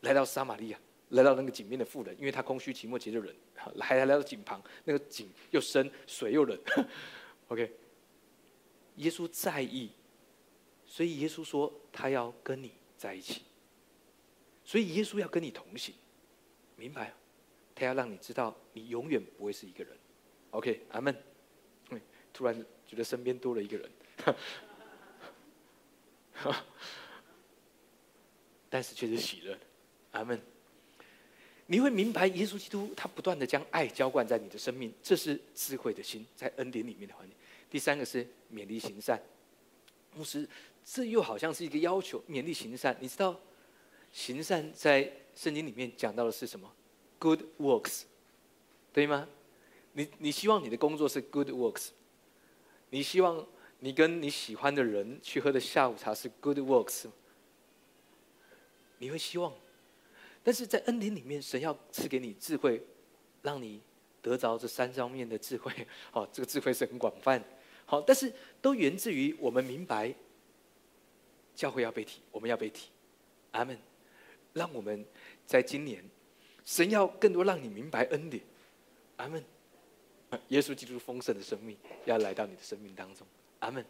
来到撒玛利亚。来到那个井边的妇人，因为他空虚、寂寞、绝的人，还来到井旁，那个井又深，水又冷。(laughs) OK，耶稣在意，所以耶稣说他要跟你在一起，所以耶稣要跟你同行，明白？他要让你知道，你永远不会是一个人。OK，阿门。突然觉得身边多了一个人，(laughs) 但是却是喜乐。阿门。你会明白，耶稣基督他不断的将爱浇灌在你的生命，这是智慧的心在恩典里面的环境。第三个是勉励行善，牧师，这又好像是一个要求，勉励行善。你知道，行善在圣经里面讲到的是什么？Good works，对吗？你你希望你的工作是 Good works，你希望你跟你喜欢的人去喝的下午茶是 Good works，你会希望？但是在恩典里面，神要赐给你智慧，让你得着这三方面的智慧。(laughs) 好，这个智慧是很广泛。好，但是都源自于我们明白，教会要被提，我们要被提。阿门。让我们在今年，神要更多让你明白恩典。阿门。(laughs) 耶稣基督丰盛的生命要来到你的生命当中。阿门。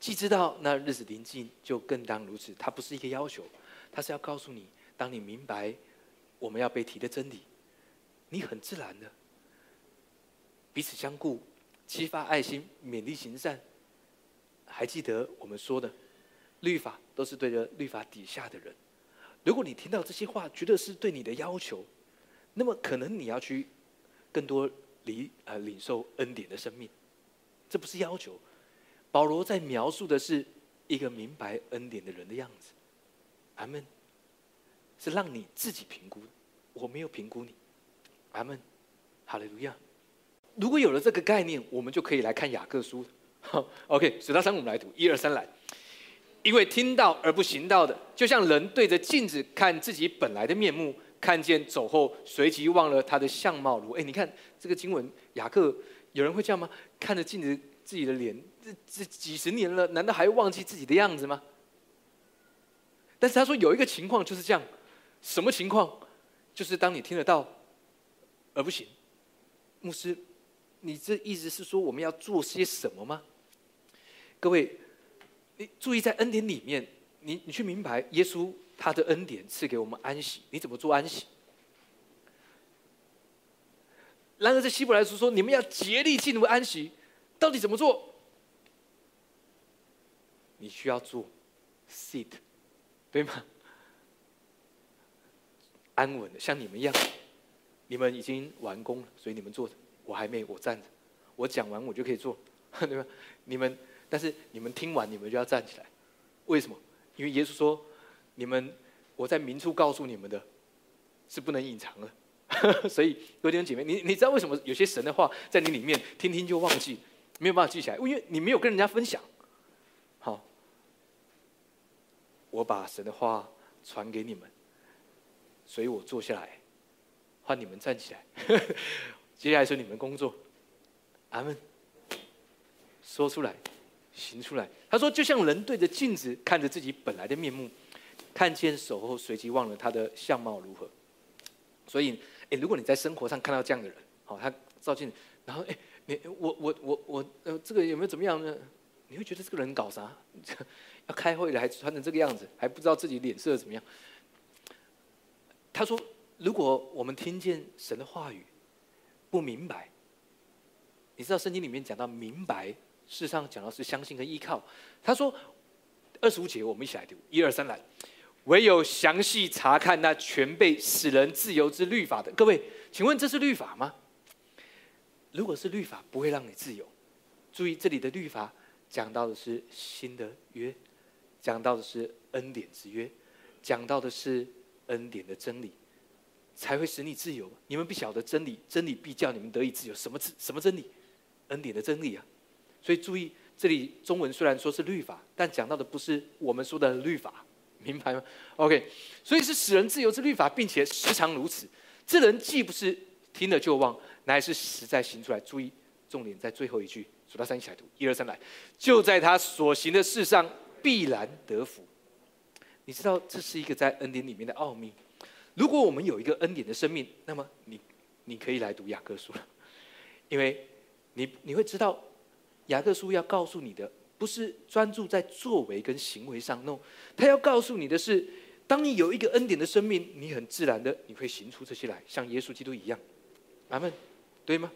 既知道那日子临近，就更当如此。它不是一个要求，它是要告诉你。当你明白我们要被提的真理，你很自然的彼此相顾，激发爱心，勉励行善。还记得我们说的，律法都是对着律法底下的人。如果你听到这些话，觉得是对你的要求，那么可能你要去更多领呃领受恩典的生命。这不是要求，保罗在描述的是一个明白恩典的人的样子。阿门。是让你自己评估，我没有评估你，阿门，哈利路亚。如果有了这个概念，我们就可以来看雅各书。OK，数到三我们来读，一二三来。因为听到而不行道的，就像人对着镜子看自己本来的面目，看见走后，随即忘了他的相貌如。哎，你看这个经文，雅各有人会这样吗？看着镜子自己的脸，这这几十年了，难道还忘记自己的样子吗？但是他说有一个情况就是这样。什么情况？就是当你听得到，而不行。牧师，你这意思是说我们要做些什么吗？各位，你注意在恩典里面，你你去明白耶稣他的恩典赐给我们安息，你怎么做安息？然而在希伯来书说，你们要竭力进入安息，到底怎么做？你需要做 sit，对吗？安稳的，像你们一样，你们已经完工了，所以你们坐着，我还没，我站着。我讲完我就可以坐，对吧？你们，但是你们听完，你们就要站起来。为什么？因为耶稣说，你们我在明处告诉你们的，是不能隐藏的。(laughs) 所以，各位弟兄姐妹，你你知道为什么有些神的话在你里面听听就忘记，没有办法记起来？因为你没有跟人家分享。好，我把神的话传给你们。所以我坐下来，换你们站起来。(laughs) 接下来是你们工作，阿门。说出来，行出来。他说，就像人对着镜子看着自己本来的面目，看见手后随即忘了他的相貌如何。所以，哎，如果你在生活上看到这样的人，好，他照镜，然后，哎，你我我我我，呃，这个有没有怎么样呢？你会觉得这个人搞啥？(laughs) 要开会了还穿成这个样子，还不知道自己脸色怎么样？他说：“如果我们听见神的话语，不明白，你知道圣经里面讲到明白事实上讲到是相信跟依靠。他说二十五节，我们一起来读，一二三来。唯有详细查看那全被使人自由之律法的，各位，请问这是律法吗？如果是律法，不会让你自由。注意这里的律法讲到的是新的约，讲到的是恩典之约，讲到的是恩典的真理，才会使你自由。你们必晓得真理，真理必叫你们得以自由。什么什么真理？恩典的真理啊！所以注意这里中文虽然说是律法，但讲到的不是我们说的律法。明白吗？OK，所以是使人自由之律法，并且时常如此。这人既不是听了就忘，乃是实在行出来。注意，重点在最后一句，数到三一起来读，一二三来。就在他所行的事上必然得福。你知道这是一个在恩典里面的奥秘。如果我们有一个恩典的生命，那么你你可以来读雅各书了，因为你你会知道雅各书要告诉你的。不是专注在作为跟行为上，no，他要告诉你的是，当你有一个恩典的生命，你很自然的你会行出这些来，像耶稣基督一样，阿门，对吗？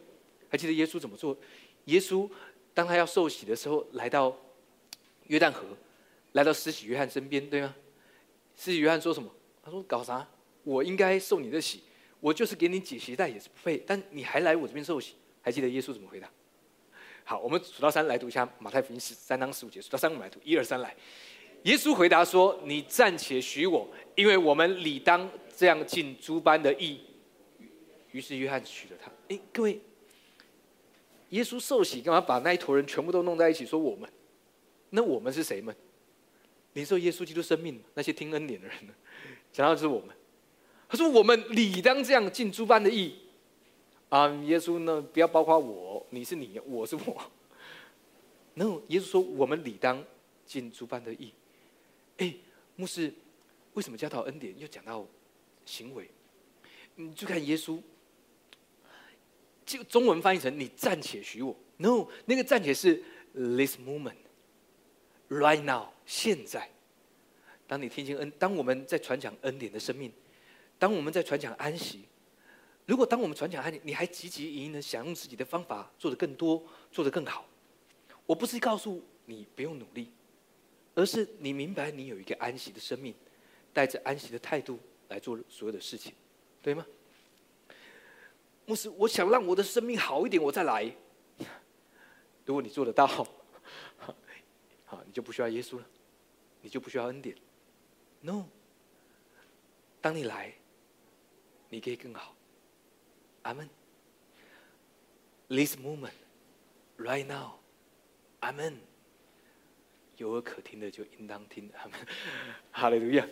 还记得耶稣怎么做？耶稣当他要受洗的时候，来到约旦河，来到施洗约翰身边，对吗？施洗约翰说什么？他说：“搞啥？我应该受你的洗，我就是给你解鞋带也是不配，但你还来我这边受洗。”还记得耶稣怎么回答？好，我们数到三来读一下马太福音十三章十五节。数到三我们来读，一二三来。耶稣回答说：“你暂且许我，因为我们理当这样尽诸般的义。”于是约翰娶了他。哎，各位，耶稣受洗干嘛把那一坨人全部都弄在一起说我们？那我们是谁们？领受耶稣基督生命那些听恩典的人呢？讲到的是我们。他说：“我们理当这样尽诸般的义。”啊，耶稣呢？不要包括我，你是你，我是我。(laughs) 那耶稣说，我们理当尽诸般的义。哎，牧师，为什么教导恩典又讲到行为？你就看耶稣，就中文翻译成“你暂且许我”。No，那个暂且是 this moment，right now，现在。当你听见恩，当我们在传讲恩典的生命，当我们在传讲安息。如果当我们传讲爱你，你还积极营营的想用自己的方法做得更多，做得更好，我不是告诉你不用努力，而是你明白你有一个安息的生命，带着安息的态度来做所有的事情，对吗？牧师，我想让我的生命好一点，我再来。如果你做得到，(laughs) 好，你就不需要耶稣了，你就不需要恩典。No，当你来，你可以更好。阿门。This moment, right now, 阿门。有耳可听的就应当听，阿门。哈利路亚。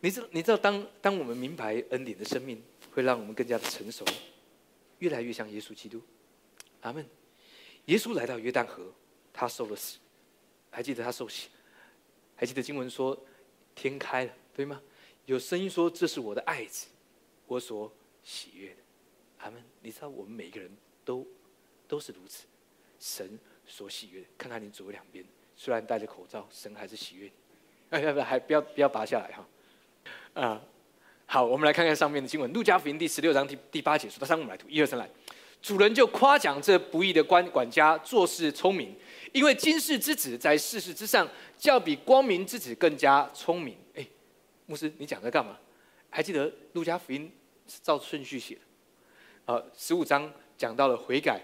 你知你知道，当当我们明白恩典的生命，会让我们更加的成熟，越来越像耶稣基督。阿门。耶稣来到约旦河，他受了死，还记得他受洗？还记得经文说天开了，对吗？有声音说：“这是我的爱子，我所喜悦的。”他们，你知道，我们每一个人都都是如此，神所喜悦。看看你左右两边，虽然戴着口罩，神还是喜悦。(laughs) 哎，不不，还不要不要拔下来哈。啊，好，我们来看看上面的经文，《路加福音》第十六章第第八节说：“到三我们来读，一二三来。”主人就夸奖这不义的官管家做事聪明，因为今世之子在世事之上，较比光明之子更加聪明。哎，牧师，你讲这干嘛？还记得《路加福音》是照顺序写的。呃，十五章讲到了悔改，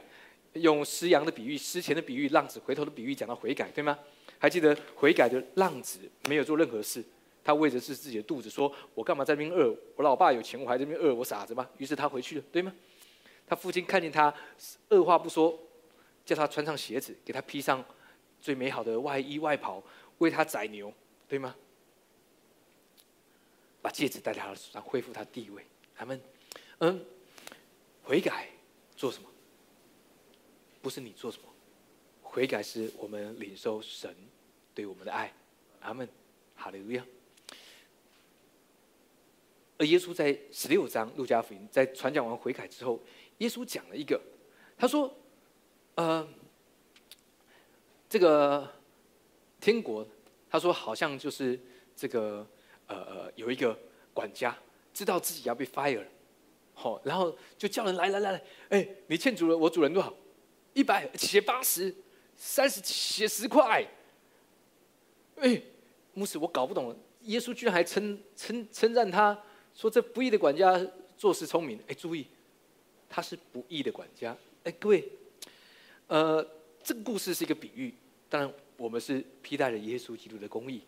用失羊的比喻、失钱的比喻、浪子回头的比喻，讲到悔改，对吗？还记得悔改的浪子没有做任何事，他为的是自己的肚子，说我干嘛在这边饿？我老爸有钱，我还在这边饿，我傻子吗？于是他回去了，对吗？他父亲看见他，二话不说，叫他穿上鞋子，给他披上最美好的外衣外袍，为他宰牛，对吗？把戒指戴在他的手上，恢复他地位。他们，嗯。悔改做什么？不是你做什么，悔改是我们领受神对我们的爱。阿门，哈利路亚。而耶稣在十六章路加福音在传讲完悔改之后，耶稣讲了一个，他说：“呃，这个天国，他说好像就是这个呃呃，有一个管家知道自己要被 fire。”好，然后就叫人来来来来，哎，你欠主人我主人多少？一百，写八十，三十写十块。哎，牧师，我搞不懂，耶稣居然还称称称赞他，说这不义的管家做事聪明。哎，注意，他是不义的管家。哎，各位，呃，这个故事是一个比喻，当然我们是披戴了耶稣基督的公义。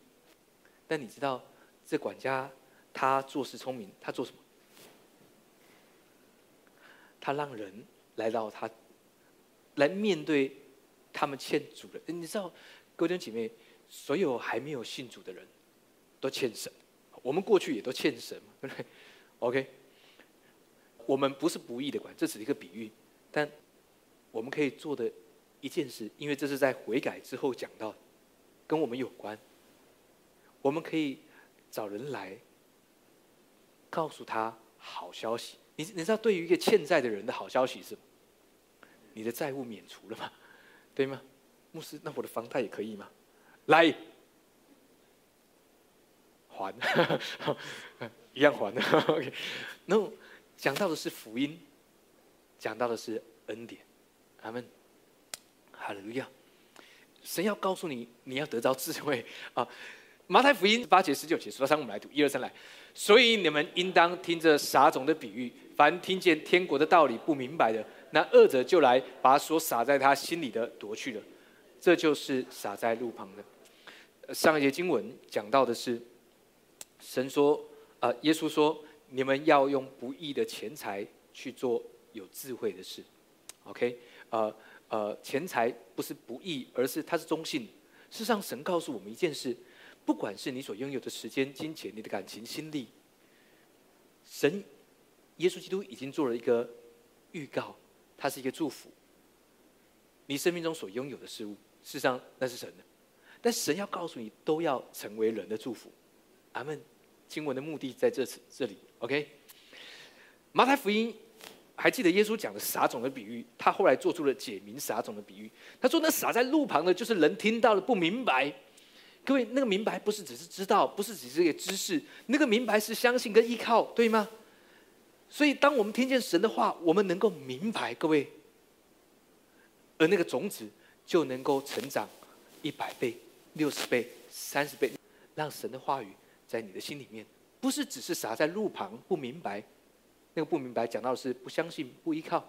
但你知道，这管家他做事聪明，他做什么？他让人来到他，来面对他们欠主的。你知道，各位弟兄姐妹，所有还没有信主的人，都欠神。我们过去也都欠神，(laughs) 对不对？OK，我们不是不义的管，这只是一个比喻。但我们可以做的一件事，因为这是在悔改之后讲到，跟我们有关。我们可以找人来告诉他好消息。你你知道，对于一个欠债的人的好消息是，你的债务免除了吗？对吗？牧师，那我的房贷也可以吗？来，还，(laughs) 一样还的。OK，那讲到的是福音，讲到的是恩典。阿门。哈利路亚。神要告诉你，你要得到智慧啊。马太福音八节十九节，说三我们来读，一二三来。所以你们应当听着撒种的比喻，凡听见天国的道理不明白的，那恶者就来把所撒在他心里的夺去了。这就是撒在路旁的。上一节经文讲到的是，神说啊，耶稣说，你们要用不义的钱财去做有智慧的事。OK，呃呃，钱财不是不义，而是它是中性。事实上，神告诉我们一件事。不管是你所拥有的时间、金钱、你的感情、心力，神、耶稣基督已经做了一个预告，它是一个祝福。你生命中所拥有的事物，事实上那是神的，但神要告诉你，都要成为人的祝福。阿门。经文的目的在这次这里，OK。马太福音还记得耶稣讲的撒种的比喻，他后来做出了解明撒种的比喻。他说：“那撒在路旁的，就是人听到了不明白。”各位，那个明白不是只是知道，不是只是一个知识，那个明白是相信跟依靠，对吗？所以，当我们听见神的话，我们能够明白，各位，而那个种子就能够成长一百倍、六十倍、三十倍，让神的话语在你的心里面，不是只是撒在路旁不明白，那个不明白讲到是不相信、不依靠。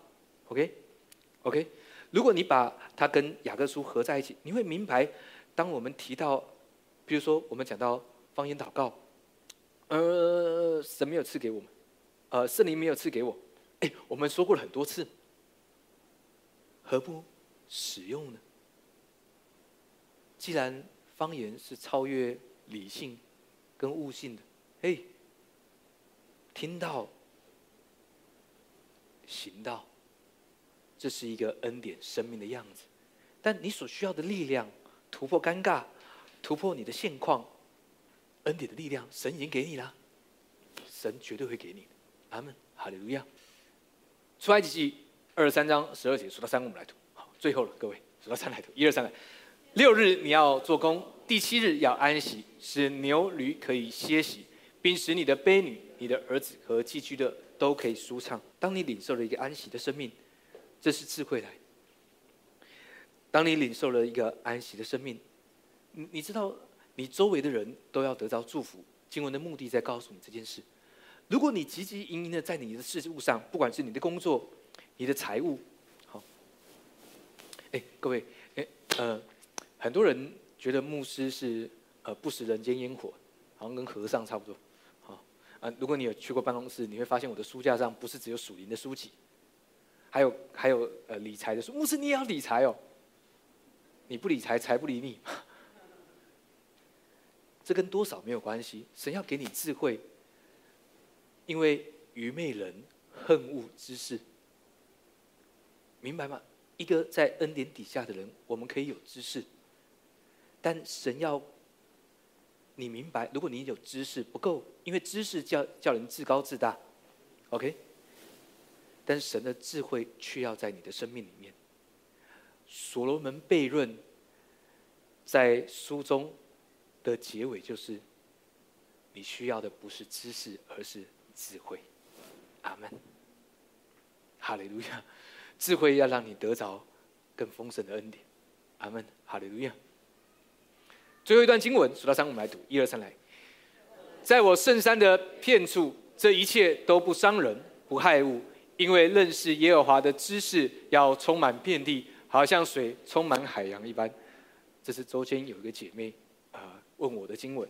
OK，OK，如果你把它跟雅各书合在一起，你会明白，当我们提到。比如说，我们讲到方言祷告，呃，神没有赐给我们，呃，圣灵没有赐给我，哎，我们说过了很多次，何不使用呢？既然方言是超越理性跟悟性的，哎，听到、行道，这是一个恩典生命的样子，但你所需要的力量，突破尴尬。突破你的现况，恩典的力量，神已经给你了，神绝对会给你。阿门，哈利路亚。出埃及记二十三章十二节，数到三，我们来读。好，最后了，各位，数到三来读，一二三来。六日你要做工，第七日要安息，使牛驴可以歇息，并使你的婢女、你的儿子和寄居的都可以舒畅。当你领受了一个安息的生命，这是智慧来。当你领受了一个安息的生命。你你知道，你周围的人都要得到祝福。经文的目的在告诉你这件事。如果你汲汲营营的在你的事物上，不管是你的工作、你的财务，好，哎，各位，哎，呃，很多人觉得牧师是呃不食人间烟火，好像跟和尚差不多。好，啊，如果你有去过办公室，你会发现我的书架上不是只有属灵的书籍，还有还有呃理财的书。牧师，你也要理财哦？你不理财，财不理你。这跟多少没有关系，神要给你智慧，因为愚昧人恨恶知识，明白吗？一个在恩典底下的人，我们可以有知识，但神要你明白，如果你有知识不够，因为知识叫叫人自高自大，OK？但是神的智慧却要在你的生命里面。所罗门悖论在书中。的结尾就是，你需要的不是知识，而是智慧。阿门。哈利路亚！智慧要让你得着更丰盛的恩典。阿门，哈利路亚。最后一段经文数到三，我们来读，一二三，来。在我圣山的片处，这一切都不伤人，不害物，因为认识耶和华的知识要充满遍地，好像水充满海洋一般。这是周间有一个姐妹问我的经文，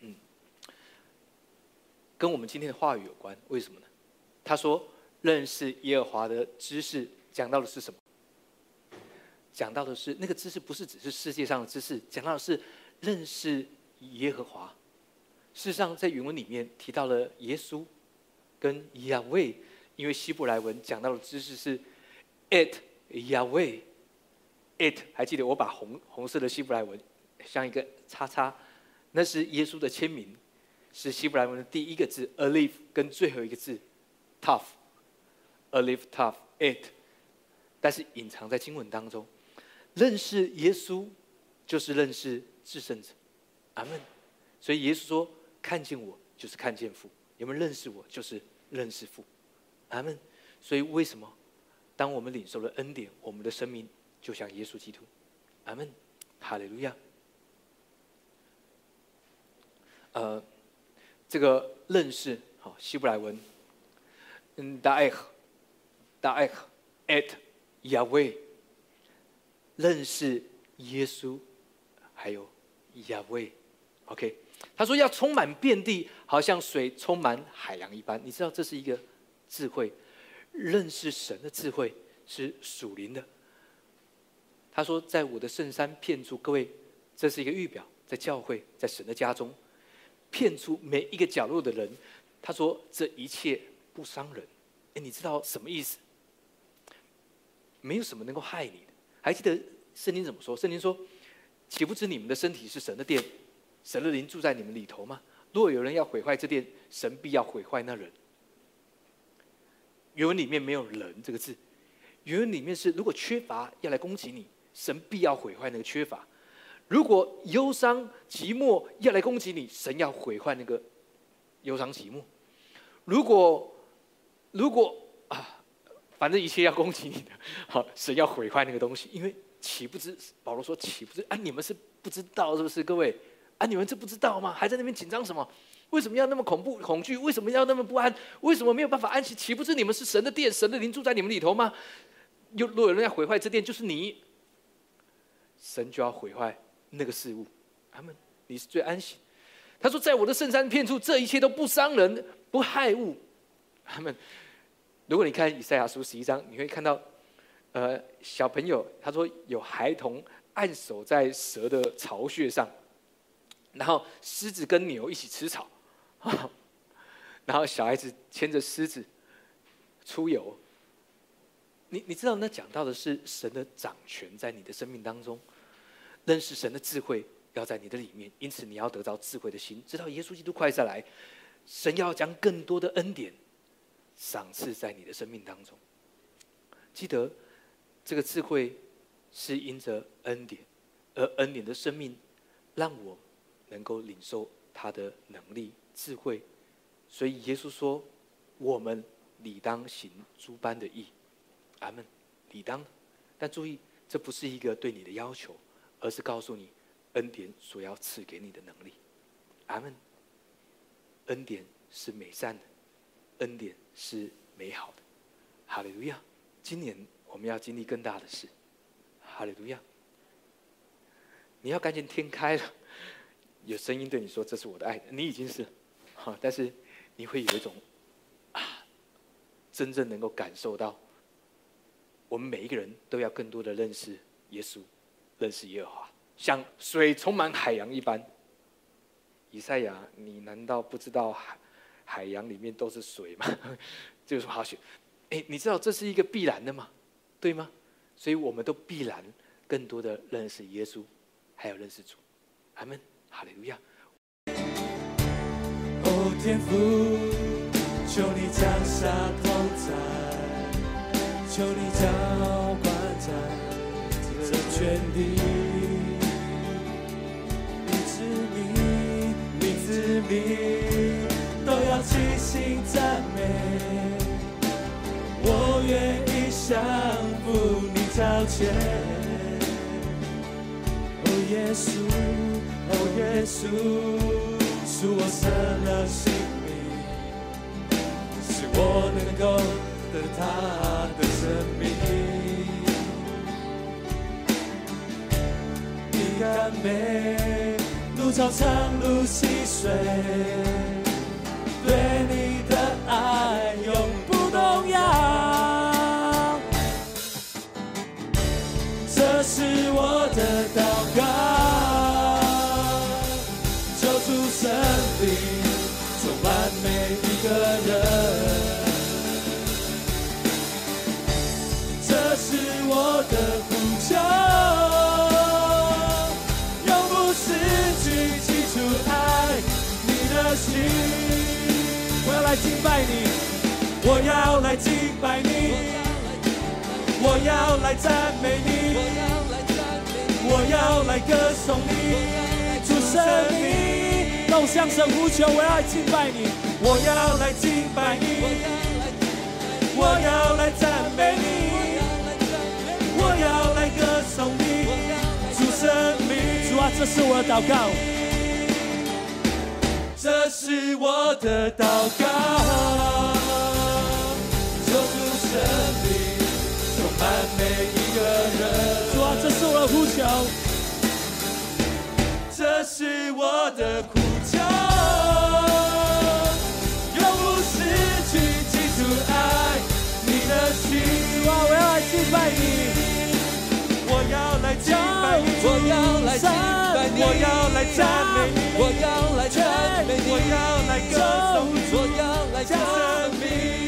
嗯，跟我们今天的话语有关，为什么呢？他说认识耶和华的知识讲到的是什么？讲到的是那个知识，不是只是世界上的知识，讲到的是认识耶和华。事实上，在原文里面提到了耶稣跟亚威，因为希伯来文讲到的知识是 it 亚威 it，还记得我把红红色的希伯来文像一个叉叉，那是耶稣的签名，是希伯来文的第一个字 alif 跟最后一个字 tough alif tough it，但是隐藏在经文当中。认识耶稣，就是认识至圣者，阿门。所以耶稣说：“看见我，就是看见父。有没有认识我，就是认识父，阿门。”所以为什么，当我们领受了恩典，我们的生命就像耶稣基督，阿门，哈利路亚。呃，这个认识，好，希伯来文，嗯，daech，daech，et Yahweh。认识耶稣，还有亚威，OK，他说要充满遍地，好像水充满海洋一般。你知道这是一个智慧，认识神的智慧是属灵的。他说，在我的圣山骗住各位，这是一个预表，在教会，在神的家中，骗出每一个角落的人。他说这一切不伤人。哎，你知道什么意思？没有什么能够害你的。还记得圣经怎么说？圣经说：“岂不知你们的身体是神的殿，神的灵住在你们里头吗？若有人要毁坏这殿，神必要毁坏那人。”原文里面没有“人”这个字，原文里面是：如果缺乏要来攻击你，神必要毁坏那个缺乏；如果忧伤寂寞要来攻击你，神要毁坏那个忧伤寂寞；如果如果啊。反正一切要攻击你的，(laughs) 好，神要毁坏那个东西，因为岂不知保罗说岂不知啊？你们是不知道是不是？各位啊，你们这不知道吗？还在那边紧张什么？为什么要那么恐怖恐惧？为什么要那么不安？为什么没有办法安息？岂不知你们是神的殿，神的灵住在你们里头吗？有若有人要毁坏这殿，就是你，神就要毁坏那个事物。他们你是最安息。他说，在我的圣山片处，这一切都不伤人，不害物。他们。如果你看以赛亚书十一章，你会看到，呃，小朋友他说有孩童按守在蛇的巢穴上，然后狮子跟牛一起吃草，(laughs) 然后小孩子牵着狮子出游。你你知道那讲到的是神的掌权在你的生命当中，认识神的智慧要在你的里面，因此你要得到智慧的心，知道耶稣基督快再来，神要将更多的恩典。赏赐在你的生命当中，记得这个智慧是因着恩典，而恩典的生命让我能够领受他的能力、智慧。所以耶稣说：“我们理当行诸般的义。”阿门。理当，但注意，这不是一个对你的要求，而是告诉你恩典所要赐给你的能力。阿门。恩典是美善的，恩典。是美好的，哈利路亚！今年我们要经历更大的事，哈利路亚！你要赶紧天开了，有声音对你说：“这是我的爱。”你已经是，哈，但是你会有一种啊，真正能够感受到，我们每一个人都要更多的认识耶稣，认识耶和华，像水充满海洋一般。以赛亚，你难道不知道海？海洋里面都是水吗，(laughs) 这就是滑雪。哎，你知道这是一个必然的吗？对吗？所以我们都必然更多的认识耶稣，还有认识主。阿门，哈利路亚。哦，天父，求你降下同在，求你浇灌在这全地，你子民，你子民。齐心赞美，我愿意降服你脚前。耶稣，哦耶稣，是我舍了性命，使我能够得他的生命。你甘美，路长长路细碎，对你要来敬拜你。我要来赞美你，我要来歌颂你，主生命，让我向神呼求，我要来敬拜你，我要来敬拜你，我要来赞美你，我要来歌颂你，主生命，主啊，这是我的祷告，这是我的祷告，的呼求，这是我的呼求，永不失去记住爱你的心。主啊，我要来敬拜你，我要来敬拜你，我要来敬拜你，我要来赞美你，我要来赞美你，我要来歌颂你，我要来将赞生命。